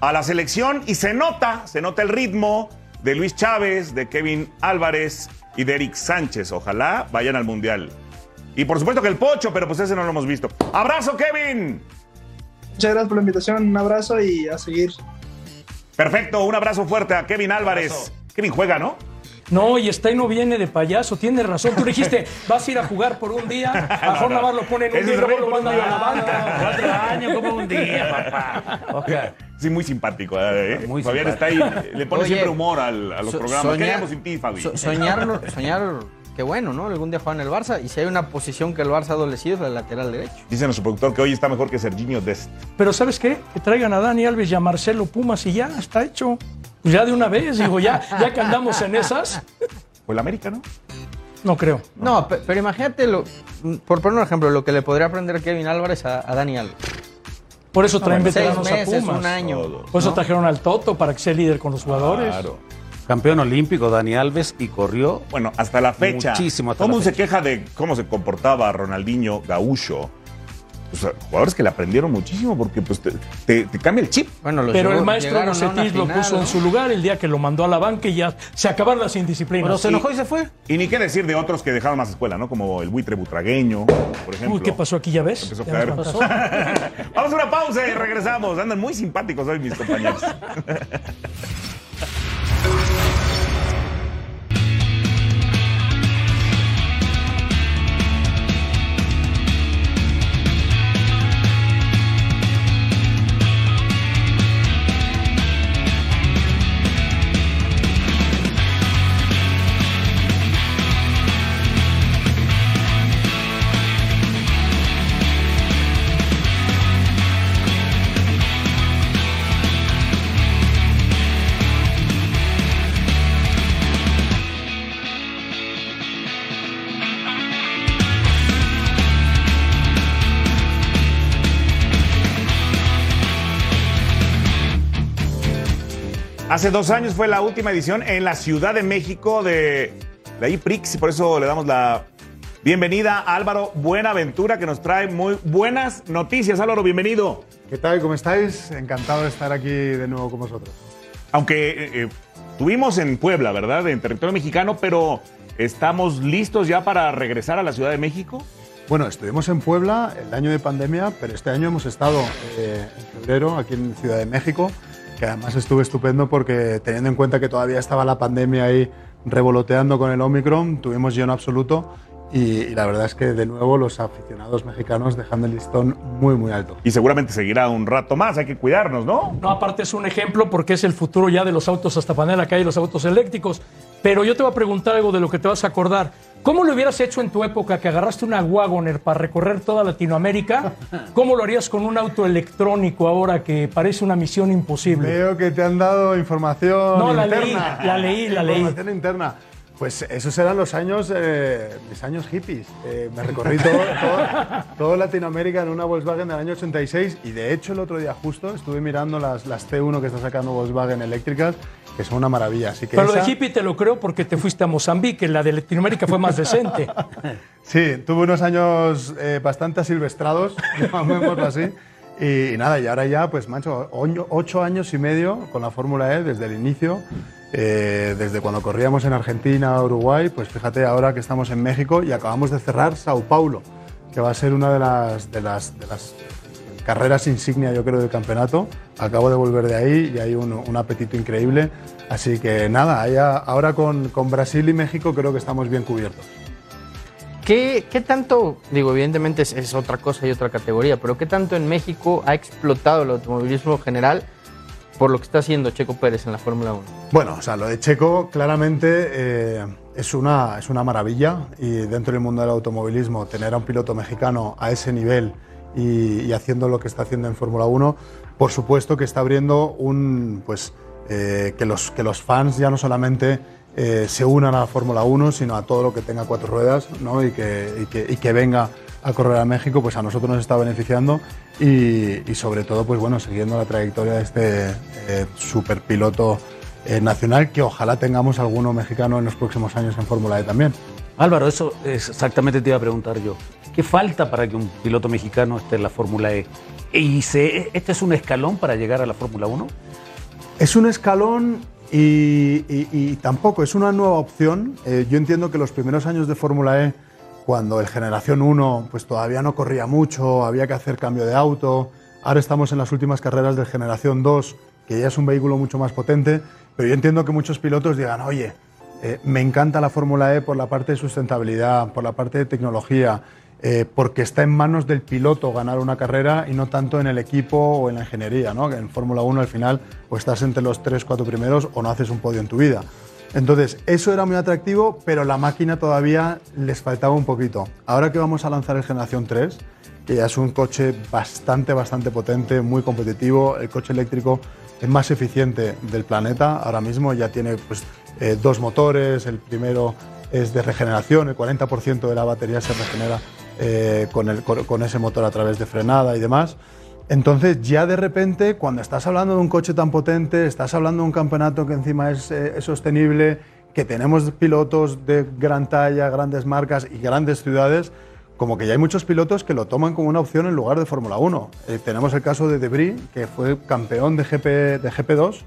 a la selección y se nota, se nota el ritmo de Luis Chávez, de Kevin Álvarez y de Eric Sánchez. Ojalá vayan al Mundial. Y por supuesto que el Pocho, pero pues ese no lo hemos visto. ¡Abrazo, Kevin! Muchas gracias por la invitación, un abrazo y a seguir. Perfecto, un abrazo fuerte a Kevin Álvarez. Kevin juega, ¿no? No, y está y no viene de payaso, tienes razón. Tú dijiste, vas a ir a jugar por un día, a mejor nada más lo ponen un día y luego lo mandan a la día. banca. Cuatro años como un día, papá. Sí, muy simpático. ¿eh? Muy Fabián simpático. está ahí, le pone Oye, siempre humor al- a los so- programas. soñar- ¿Qué haríamos sin ti, Fabi? So- soñar, soñar, qué bueno, ¿no? Algún día juegan en el Barça y si hay una posición que el Barça ha adolecido es la lateral derecho. Dice nuestro productor que hoy está mejor que Serginho Dest. Pero ¿sabes qué? Que traigan a Dani Alves y a Marcelo Pumas y ya, está hecho. Pues ya de una vez, digo, ya, ya que andamos en esas, O el América, ¿no? no creo. No, pe- pero imagínate, lo, por poner un ejemplo, lo que le podría aprender Kevin Álvarez a, a Dani Alves. Por eso traen Seis veteranos meses, a Pumas. un año. Todo. Por eso trajeron al Toto para que sea líder con los jugadores. Claro. Campeón olímpico, Dani Alves, y corrió. Bueno, hasta la fecha. Muchísimo hasta la mundo se queja de cómo se comportaba Ronaldinho Gaúcho. Pues, jugadores que le aprendieron muchísimo porque pues, te, te- te cambia el chip. Bueno, los Pero llevó- el maestro Bucetis lo puso en su lugar el día que lo mandó a la banca y ya se acabaron las indisciplinas. Pero se enojó y se fue. Y ni qué decir de otros que dejaron más escuela, ¿no? Como el buitre butragueño, por ejemplo. Uy, ¿qué pasó aquí? ¿Ya ves? Empezó a Ya caer. nos pasó. Vamos a una pausa y regresamos. Andan muy simpáticos hoy mis compañeros. Hace dos años fue la última edición en la Ciudad de México de la IPRIX y por eso le damos la bienvenida a Álvaro Buenaventura que nos trae muy buenas noticias. Álvaro, bienvenido. ¿Qué tal? ¿Cómo estáis? Encantado de estar aquí de nuevo con vosotros. Aunque eh, eh, tuvimos en Puebla, ¿verdad? En territorio mexicano, pero estamos listos ya para regresar a la Ciudad de México. Bueno, estuvimos en Puebla el año de pandemia, pero este año hemos estado eh, en febrero aquí en Ciudad de México, que además estuvo estupendo porque teniendo en cuenta que todavía estaba la pandemia ahí revoloteando con el Omicron, tuvimos lleno absoluto y, y la verdad es que de nuevo los aficionados mexicanos dejando el listón muy, muy alto. Y seguramente seguirá un rato más, hay que cuidarnos, ¿no? No, aparte es un ejemplo porque es el futuro ya de los autos hasta panela acá y los autos eléctricos. Pero yo te voy a preguntar algo de lo que te vas a acordar. ¿Cómo lo hubieras hecho en tu época que agarraste una Wagoner para recorrer toda Latinoamérica? ¿Cómo lo harías con un auto electrónico ahora que parece una misión imposible? Veo que te han dado información No, la interna. leí, la leí, la leí. Información interna. Pues esos eran los años, eh, mis años hippies. Eh, me recorrí todo, todo, todo Latinoamérica en una Volkswagen del año 86 y de hecho el otro día justo estuve mirando las, las T1 que está sacando Volkswagen eléctricas, que son una maravilla. Así que Pero lo de esa- hippie te lo creo porque te fuiste a Mozambique, la de Latinoamérica fue más decente. Sí, tuve unos años eh, bastante asilvestrados, llamémoslo así. Y, nada, y ahora ya, pues, macho, oño- ocho años y medio con la Fórmula E desde el inicio, eh, desde cuando corríamos en Argentina, Uruguay, pues fíjate ahora que estamos en México y acabamos de cerrar Sao Paulo, que va a ser una de las, de las, de las carreras insignia, yo creo, del campeonato. Acabo de volver de ahí y hay un, un apetito increíble. Así que nada, allá- ahora con, con Brasil y México creo que estamos bien cubiertos. ¿Qué, qué tanto, digo, evidentemente es, es otra cosa y otra categoría, pero qué tanto en México ha explotado el automovilismo general por lo que está haciendo Checo Pérez en la Fórmula 1? Bueno, o sea, lo de Checo claramente eh, es, una, es una maravilla y dentro del mundo del automovilismo tener a un piloto mexicano a ese nivel y, y haciendo lo que está haciendo en Fórmula 1, por supuesto que está abriendo un, pues, eh, que, los, que los fans ya no solamente eh, se unan a la Fórmula 1, sino a todo lo que tenga cuatro ruedas ¿no? y, que, y, que, y que venga a correr a México, pues a nosotros nos está beneficiando y, y sobre todo, pues bueno, siguiendo la trayectoria de este eh, superpiloto eh, nacional, que ojalá tengamos alguno mexicano en los próximos años en Fórmula E también. Álvaro, eso es exactamente te iba a preguntar yo. ¿Qué falta para que un piloto mexicano esté en la Fórmula E? ¿Y se, este es un escalón para llegar a la Fórmula 1? Es un escalón y, y- y tampoco es una nueva opción. Eh, yo entiendo que los primeros años de Fórmula E, cuando el Generación 1 pues todavía no corría mucho, había que hacer cambio de auto. Ahora estamos en las últimas carreras del Generación 2, que ya es un vehículo mucho más potente, pero yo entiendo que muchos pilotos digan, oye, eh, me encanta la Fórmula E por la parte de sustentabilidad, por la parte de tecnología, eh, porque está en manos del piloto ganar una carrera y no tanto en el equipo o en la ingeniería. ¿no? En Fórmula 1 al final o estás entre los 3, 4 primeros o no haces un podio en tu vida. Entonces, eso era muy atractivo, pero la máquina todavía les faltaba un poquito. Ahora que vamos a lanzar el Generación 3, que ya es un coche bastante, bastante potente, muy competitivo, el coche eléctrico es más eficiente del planeta ahora mismo, ya tiene pues, eh, dos motores, el primero es de regeneración, el 40% de la batería se regenera eh, con, ese motor a través de frenada y demás. Entonces ya de repente, cuando estás hablando de un coche tan potente, estás hablando de un campeonato que encima es, eh, es sostenible, que tenemos pilotos de gran talla, grandes marcas y grandes ciudades, como que ya hay muchos pilotos que lo toman como una opción en lugar de Fórmula 1. Eh, tenemos el caso de Debris, que fue campeón de, GP, de GP2.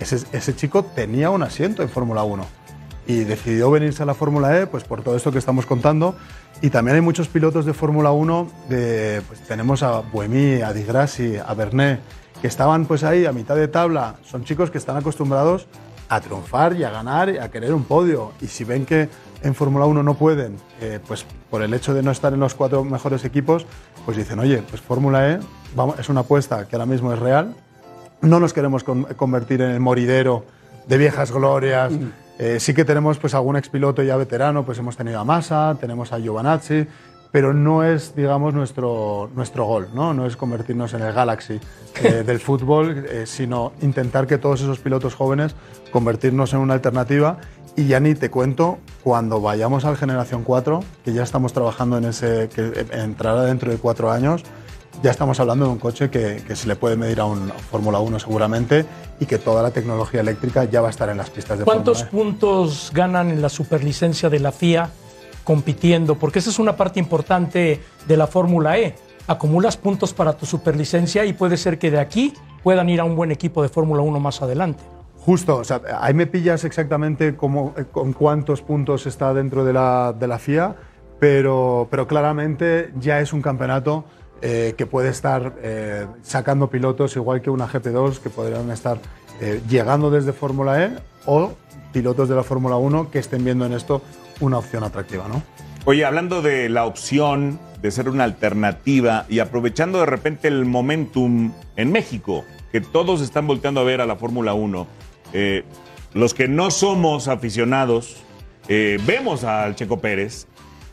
Ese, ese chico tenía un asiento en Fórmula 1 y decidió venirse a la Fórmula E pues por todo esto que estamos contando. Y también hay muchos pilotos de Fórmula 1, de, pues tenemos a Buemi, a Di Grassi, a Bernet, que estaban pues ahí a mitad de tabla. Son chicos que están acostumbrados a triunfar y a ganar y a querer un podio. Y si ven que en Fórmula 1 no pueden, eh, pues por el hecho de no estar en los cuatro mejores equipos, pues dicen, oye, pues Fórmula E es una apuesta que ahora mismo es real. No nos queremos con- convertir en el moridero de viejas glorias. Eh, sí que tenemos pues algún expiloto ya veterano, pues hemos tenido a Massa, tenemos a Giovanazzi, pero no es, digamos, nuestro, nuestro gol, ¿no? No es convertirnos en el Galaxy eh, del fútbol, eh, sino intentar que todos esos pilotos jóvenes convertirnos en una alternativa. Y ya ni te cuento cuando vayamos al Generación 4, que ya estamos trabajando en ese, que entrará dentro de cuatro años, ya estamos hablando de un coche que, que se le puede medir a un Fórmula 1 seguramente y que toda la tecnología eléctrica ya va a estar en las pistas de ¿Cuántos Fórmula E. puntos ganan en la superlicencia de la FIA compitiendo? Porque esa es una parte importante de la Fórmula E. Acumulas puntos para tu superlicencia y puede ser que de aquí puedan ir a un buen equipo de Fórmula 1 más adelante. Justo, o sea, ahí me pillas exactamente cómo- eh, con cuántos puntos está dentro de la, de la FIA, pero, pero claramente ya es un campeonato eh, que puede estar eh, sacando pilotos igual que una GP2 que podrían estar eh, llegando desde Fórmula E o pilotos de la Fórmula 1 que estén viendo en esto una opción atractiva, ¿no? Oye, hablando de la opción de ser una alternativa y aprovechando de repente el momentum en México, que todos están volteando a ver a la Fórmula 1, eh, los que no somos aficionados, vemos al Checo Pérez,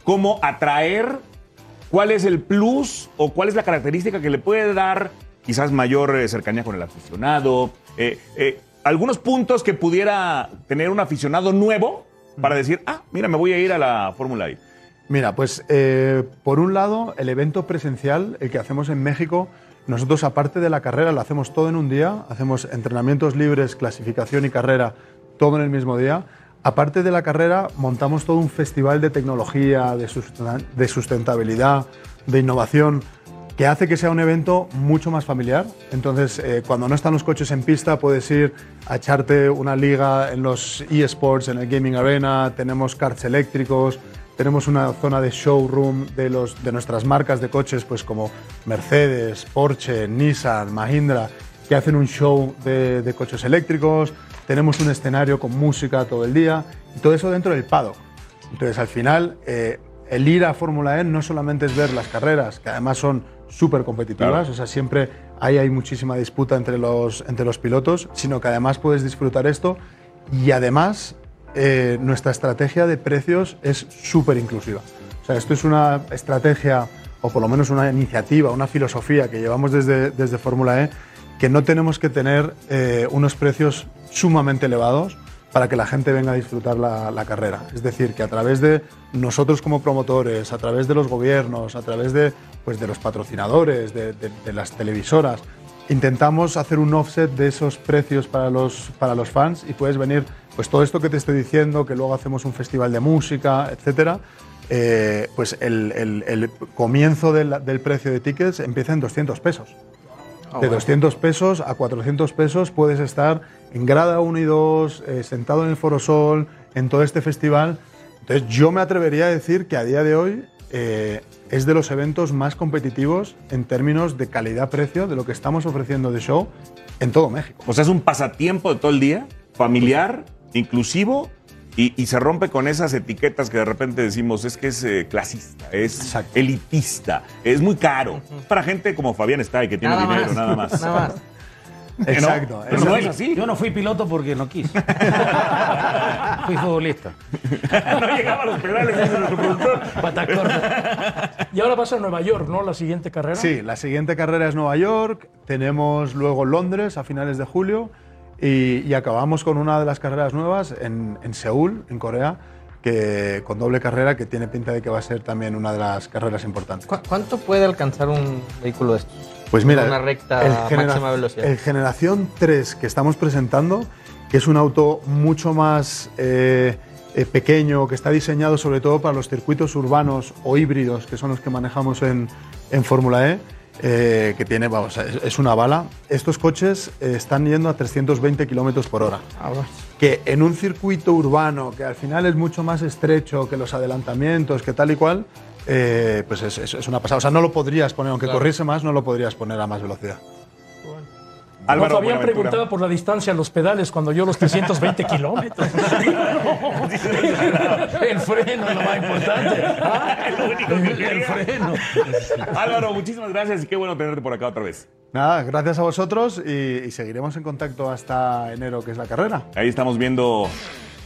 cómo atraer, cuál es el plus o cuál es la característica que le puede dar quizás mayor eh, cercanía con el aficionado, eh, eh, algunos puntos que pudiera tener un aficionado nuevo para decir, ah, mira, me voy a ir a la Fórmula E. Mira, pues eh, por un lado, el evento presencial, el que hacemos en México, nosotros aparte de la carrera lo hacemos todo en un día, hacemos entrenamientos libres, clasificación y carrera, todo en el mismo día. Aparte de la carrera, montamos todo un festival de tecnología, de, susten- de sustentabilidad, de innovación, que hace que sea un evento mucho más familiar. Entonces, eh, cuando no están los coches en pista, puedes ir a echarte una liga en los eSports, en el Gaming Arena, tenemos karts eléctricos, tenemos una zona de showroom de, nuestras marcas de coches, pues como Mercedes, Porsche, Nissan, Mahindra, que hacen un show de coches eléctricos. Tenemos un escenario con música todo el día y todo eso dentro del paddock. Entonces, al final, eh, el ir a Fórmula E no solamente es ver las carreras, que además son súper competitivas, Claro. o sea, siempre ahí hay muchísima disputa entre los, entre los pilotos, sino que además puedes disfrutar esto y además eh, nuestra estrategia de precios es súper inclusiva. O sea, esto es una estrategia, o por lo menos una iniciativa, una filosofía que llevamos desde, desde Fórmula E, que no tenemos que tener eh, unos precios sumamente elevados para que la gente venga a disfrutar la, carrera. Es decir, que a través de nosotros como promotores, a través de los gobiernos, a través de, pues, de los patrocinadores, de, las televisoras, intentamos hacer un offset de esos precios para los, para los fans y puedes venir, pues todo esto que te estoy diciendo, que luego hacemos un festival de música, etcétera, eh, pues el comienzo del, del precio de tickets empieza en 200 pesos. Ah, de bueno. 200 pesos a 400 pesos puedes estar en grada 1 y 2, eh, sentado en el Forosol, en todo este festival. Entonces yo me atrevería a decir que a día de hoy eh, es de los eventos más competitivos en términos de calidad-precio de lo que estamos ofreciendo de show en todo México. O sea, es un pasatiempo de todo el día, familiar, inclusivo, y, y se rompe con esas etiquetas que de repente decimos, es que es eh, clasista, es elitista, es muy caro. Para gente como Fabián Stay, que tiene Nada dinero, más, nada más. nada más. Exacto. Pero no es así. Yo no fui piloto porque no quise. fui futbolista. no llegaba a los dice nuestro productor. Y ahora vas a Nueva York, ¿no? La siguiente carrera. Sí, la siguiente carrera es Nueva York, tenemos luego Londres a finales de julio y, y acabamos con una de las carreras nuevas en, en Seúl, en Corea, que, con doble carrera que tiene pinta de que va a ser también una de las carreras importantes. ¿Cu- ¿Cuánto puede alcanzar un vehículo de estos? Pues mira, Una recta el, máxima velocidad. el Generación 3 que estamos presentando, que es un auto mucho más eh, eh, pequeño, que está diseñado sobre todo para los circuitos urbanos o híbridos, que son los que manejamos en, en Fórmula E, eh, que tiene, vamos, es, una bala. Estos coches eh, están yendo a 320 kilómetros por hora. Que en un circuito urbano, que al final es mucho más estrecho que los adelantamientos, que tal y cual, eh, pues es, es- es una pasada. O sea, no lo podrías poner, aunque Claro. corriese más, no lo podrías poner a más velocidad. No, Fabián preguntaba por la distancia a los pedales cuando yo los 320 kilómetros. el freno es lo más importante. Ah, lo único que el freno. Álvaro, muchísimas gracias y qué bueno tenerte por acá otra vez. Nada, gracias a vosotros y, y seguiremos en contacto hasta enero, que es la carrera. Ahí estamos viendo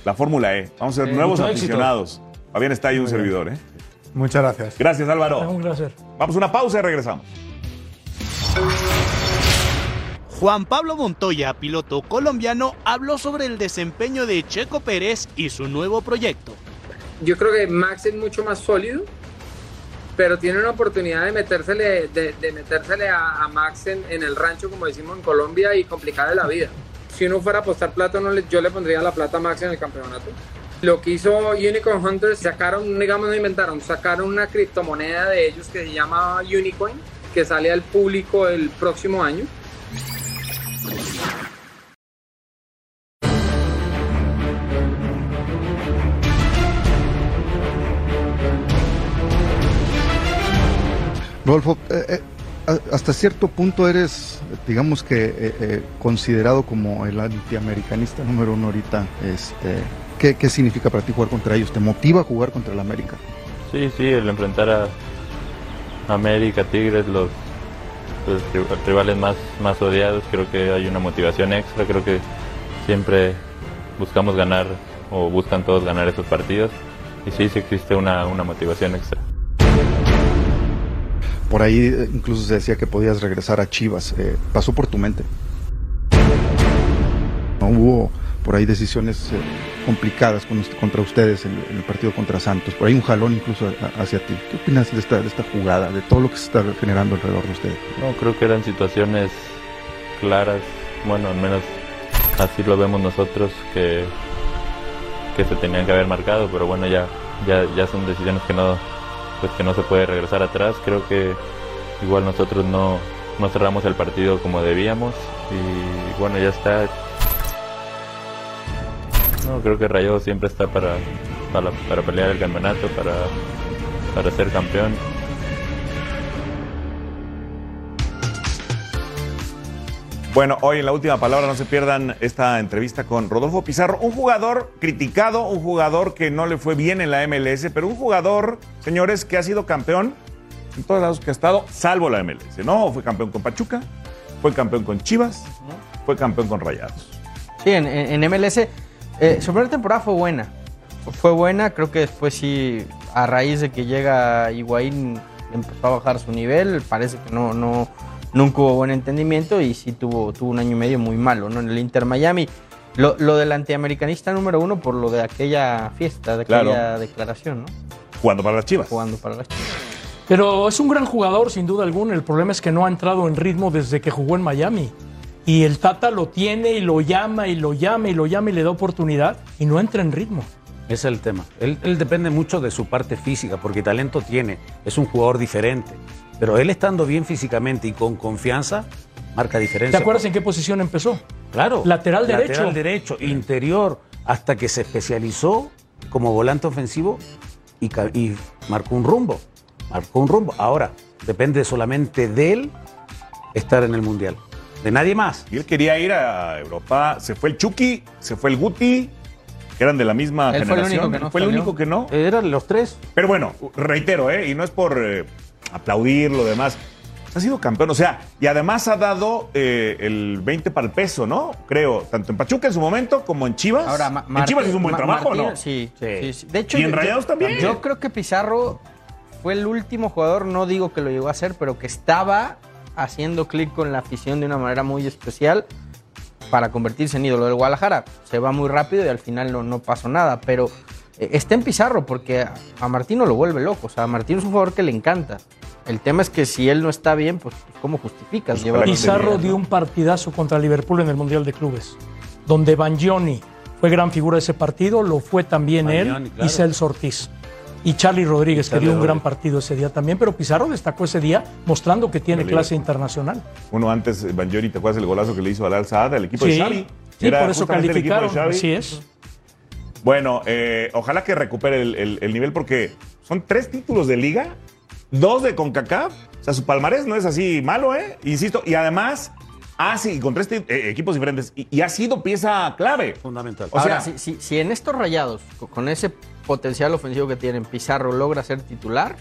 la Fórmula E. Vamos a ser Sí, nuevos aficionados. Fabián está ahí un Muy bien. servidor, ¿eh? Muchas gracias. Gracias, Álvaro. Un placer. Vamos a una pausa y regresamos. Juan Pablo Montoya, piloto colombiano, habló sobre el desempeño de Checo Pérez y su nuevo proyecto. Yo creo que Max es mucho más sólido, pero tiene una oportunidad de metérsele, de, de metérsele a, a Max en, en el rancho, como decimos en Colombia, y complicarle la vida. Si uno fuera a apostar plata, no le- yo le pondría la plata a Max en el campeonato. Lo que hizo Unicorn Hunters, sacaron, digamos, no inventaron, sacaron una criptomoneda de ellos que se llama Unicoin, que sale al público el próximo año. Rodolfo, eh, eh, hasta cierto punto eres, digamos que, eh, considerado como el antiamericanista número uno ahorita. Este, ¿qué, qué significa para ti jugar contra ellos? ¿Te motiva a jugar contra el América? Sí, sí, el enfrentar a América, Tigres, los, los ri- rivales más, más odiados, creo que hay una motivación extra, creo que siempre buscamos ganar o buscan todos ganar esos partidos y sí, sí existe una, una motivación extra. Por ahí eh, incluso se decía que podías regresar a Chivas. Eh, ¿Pasó por tu mente? ¿No hubo por ahí decisiones eh, complicadas con usted- contra ustedes en, en el partido contra Santos? Por ahí un jalón incluso a- hacia ti. ¿Qué opinas de esta, de esta jugada, de todo lo que se está generando alrededor de ustedes? No, creo que eran situaciones claras, bueno, al menos así lo vemos nosotros, que, que se tenían que haber marcado, pero bueno, ya, ya, ya son decisiones que no, pues que no se puede regresar atrás. Creo que igual nosotros no, no cerramos el partido como debíamos y bueno, ya está. No, creo que Rayo siempre está para, para, para pelear el campeonato, para, para ser campeón. Bueno, hoy en la última palabra no se pierdan esta entrevista con Rodolfo Pizarro, un jugador criticado, un jugador que no le fue bien en la MLS, pero un jugador, señores, que ha sido campeón en todos lados que ha estado, salvo la MLS, ¿no? Fue campeón con Pachuca, fue campeón con Chivas, fue campeón con Rayados. Sí, en, en- en MLS. Eh, su primera temporada fue buena. Fue buena, creo que después sí, a raíz de que llega Higuaín, empezó a bajar su nivel. Parece que no, no, nunca hubo buen entendimiento y sí tuvo, tuvo un año y medio muy malo, ¿no? En el Inter Miami. Lo, lo del antiamericanista número uno por lo de aquella fiesta, de aquella Claro. declaración, ¿no? Jugando para las Chivas. Jugando para las Chivas. Pero es un gran jugador, sin duda alguna. El problema es que no ha entrado en ritmo desde que jugó en Miami. Y el Tata lo tiene y lo llama y lo llama y lo llama y le da oportunidad y no entra en ritmo. Ese es el tema. Él, él depende mucho de su parte física, porque talento tiene. Es un jugador diferente. Pero él estando bien físicamente y con confianza, marca diferencia. ¿Te acuerdas en qué posición empezó? Claro. Lateral derecho. Lateral derecho, interior, hasta que se especializó como volante ofensivo y marcó un rumbo. Marcó un rumbo. Ahora, depende solamente de él estar en el Mundial. De nadie más. Y él quería ir a Europa, se fue el Chucky, se fue el Guti, que eran de la misma Él fue el generación. único que no fue el único que no. Eran los tres. Pero bueno, reitero, ¿eh? y no es por eh, aplaudir lo demás. Ha sido campeón, o sea, y además ha dado eh, el 20 para el peso, ¿no? Creo, tanto en Pachuca en su momento como en Chivas. Ahora, Ma- en Chivas hizo un buen Ma- trabajo, Martín- ¿no? Sí, sí, sí. De hecho, Y en yo- Rayados también. Yo creo que Pizarro fue el último jugador, no digo que lo llegó a hacer, pero que estaba haciendo clic con la afición de una manera muy especial para convertirse en ídolo del Guadalajara. Se va muy rápido y al final no, no pasó nada, pero eh, está en Pizarro porque a, Martino lo vuelve loco. O sea, a Martino es un jugador que le encanta. El tema es que si él no está bien, pues ¿cómo justificas llevar Pizarro dio un partidazo contra Liverpool en el Mundial de Clubes, donde Bangioni fue gran figura de ese partido, lo fue también él claro. y Celso Ortiz. Y Charlie Rodríguez, que dio un gran partido ese día también, pero Pizarro destacó ese día mostrando que tiene clase internacional. Uno antes, eh, Banjori, ¿te acuerdas el golazo que le hizo al Al Saad, al equipo de Sí, Xavi? sí, Era por eso el de calificaron, Xavi. así es. Bueno, eh, ojalá que recupere el, el- el nivel porque son tres títulos de liga, dos de CONCACAF. O sea, su palmarés no es así malo, ¿eh? Insisto. Y además, hace, y con tres ti- eh, equipos diferentes, y, y ha sido pieza clave. Fundamental. O Ahora, sea, si, si- si en estos rayados, co- con ese potencial ofensivo que tienen, Pizarro logra ser titular,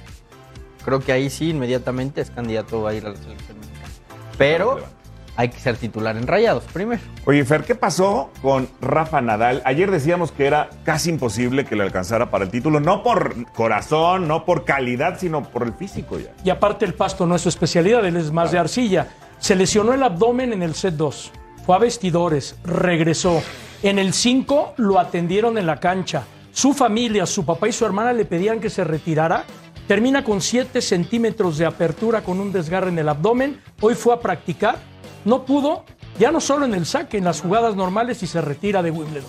creo que ahí sí inmediatamente es candidato a ir a la selección mexicana. Pero hay que ser titular en rayados primero. Oye, Fer, ¿qué pasó con Rafa Nadal? Ayer decíamos que era casi imposible que le alcanzara para el título, no por corazón, no por calidad, sino por el físico ya. Y aparte el pasto no es su especialidad, él es más de arcilla. Se lesionó el abdomen en el set 2, fue a vestidores, regresó. En el 5 lo atendieron en la cancha. Su familia, su papá y su hermana le pedían que se retirara. Termina con 7 centímetros de apertura con un desgarre en el abdomen. Hoy fue a practicar, no pudo, ya no solo en el saque, en las jugadas normales y se retira de Wimbledon.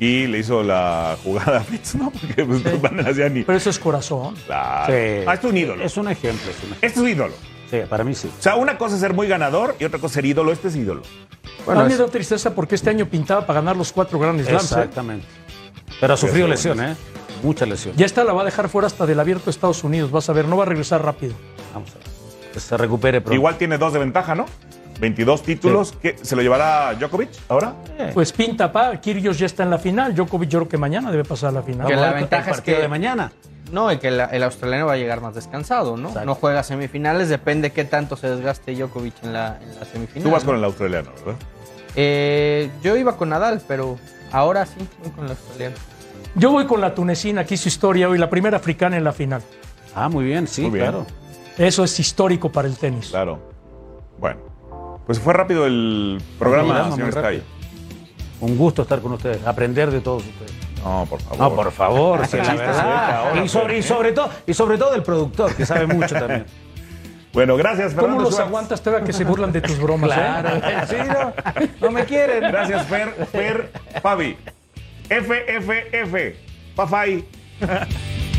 Y le hizo la jugada a Fitz, ¿no? Porque pues, no van a hacer ni. Pero eso es corazón. Claro. Sí. Ah, es un ídolo. Es un ejemplo. Es un ejemplo. Es un ídolo. Sí, para mí sí. O sea, una cosa es ser muy ganador y otra cosa es ser ídolo. Este es ídolo. a mí me da tristeza porque este año pintaba para ganar los cuatro grandes slams. ¿eh? Exactamente. Pero ha sufrido Sí, lesión, ¿eh? Mucha lesión. Ya esta la va a dejar fuera hasta del abierto de Estados Unidos. Vas a ver, no va a regresar rápido. Vamos a ver. Que se recupere pronto. Igual tiene dos de ventaja, ¿no? 22 títulos. ¿Qué, ¿Se lo llevará Djokovic ahora? Pues pinta pa, Kyrgios ya está en la final. Djokovic yo creo que mañana debe pasar a la final. Que la ventaja el es que- de mañana. No, y que la- el australiano va a llegar más descansado, ¿no? No juega semifinales, depende qué tanto se desgaste Djokovic en la, en la semifinal. Tú vas ¿no? con el australiano, ¿verdad? Eh, yo iba con Nadal, pero ahora sí, voy con el australiano. Yo voy con la tunecina, que hizo historia hoy, la primera africana en la final. Ah, muy bien, sí, Muy bien. claro. Eso es histórico para el tenis. Claro. Bueno, pues fue rápido el programa, señor Sky. Un gusto estar con ustedes, aprender de todos ustedes. No, por favor. No, por favor, sí, la verdad. Y sobre, y, sobre todo, y sobre todo del productor, que sabe mucho también. Bueno, gracias, ¿Cómo Fernando los Schwartz. aguantas todavía que se burlan de tus bromas? Claro, eh? sí, no, no me quieren. Gracias, Fer, Fer, Fabi. F, F, F. Pafay.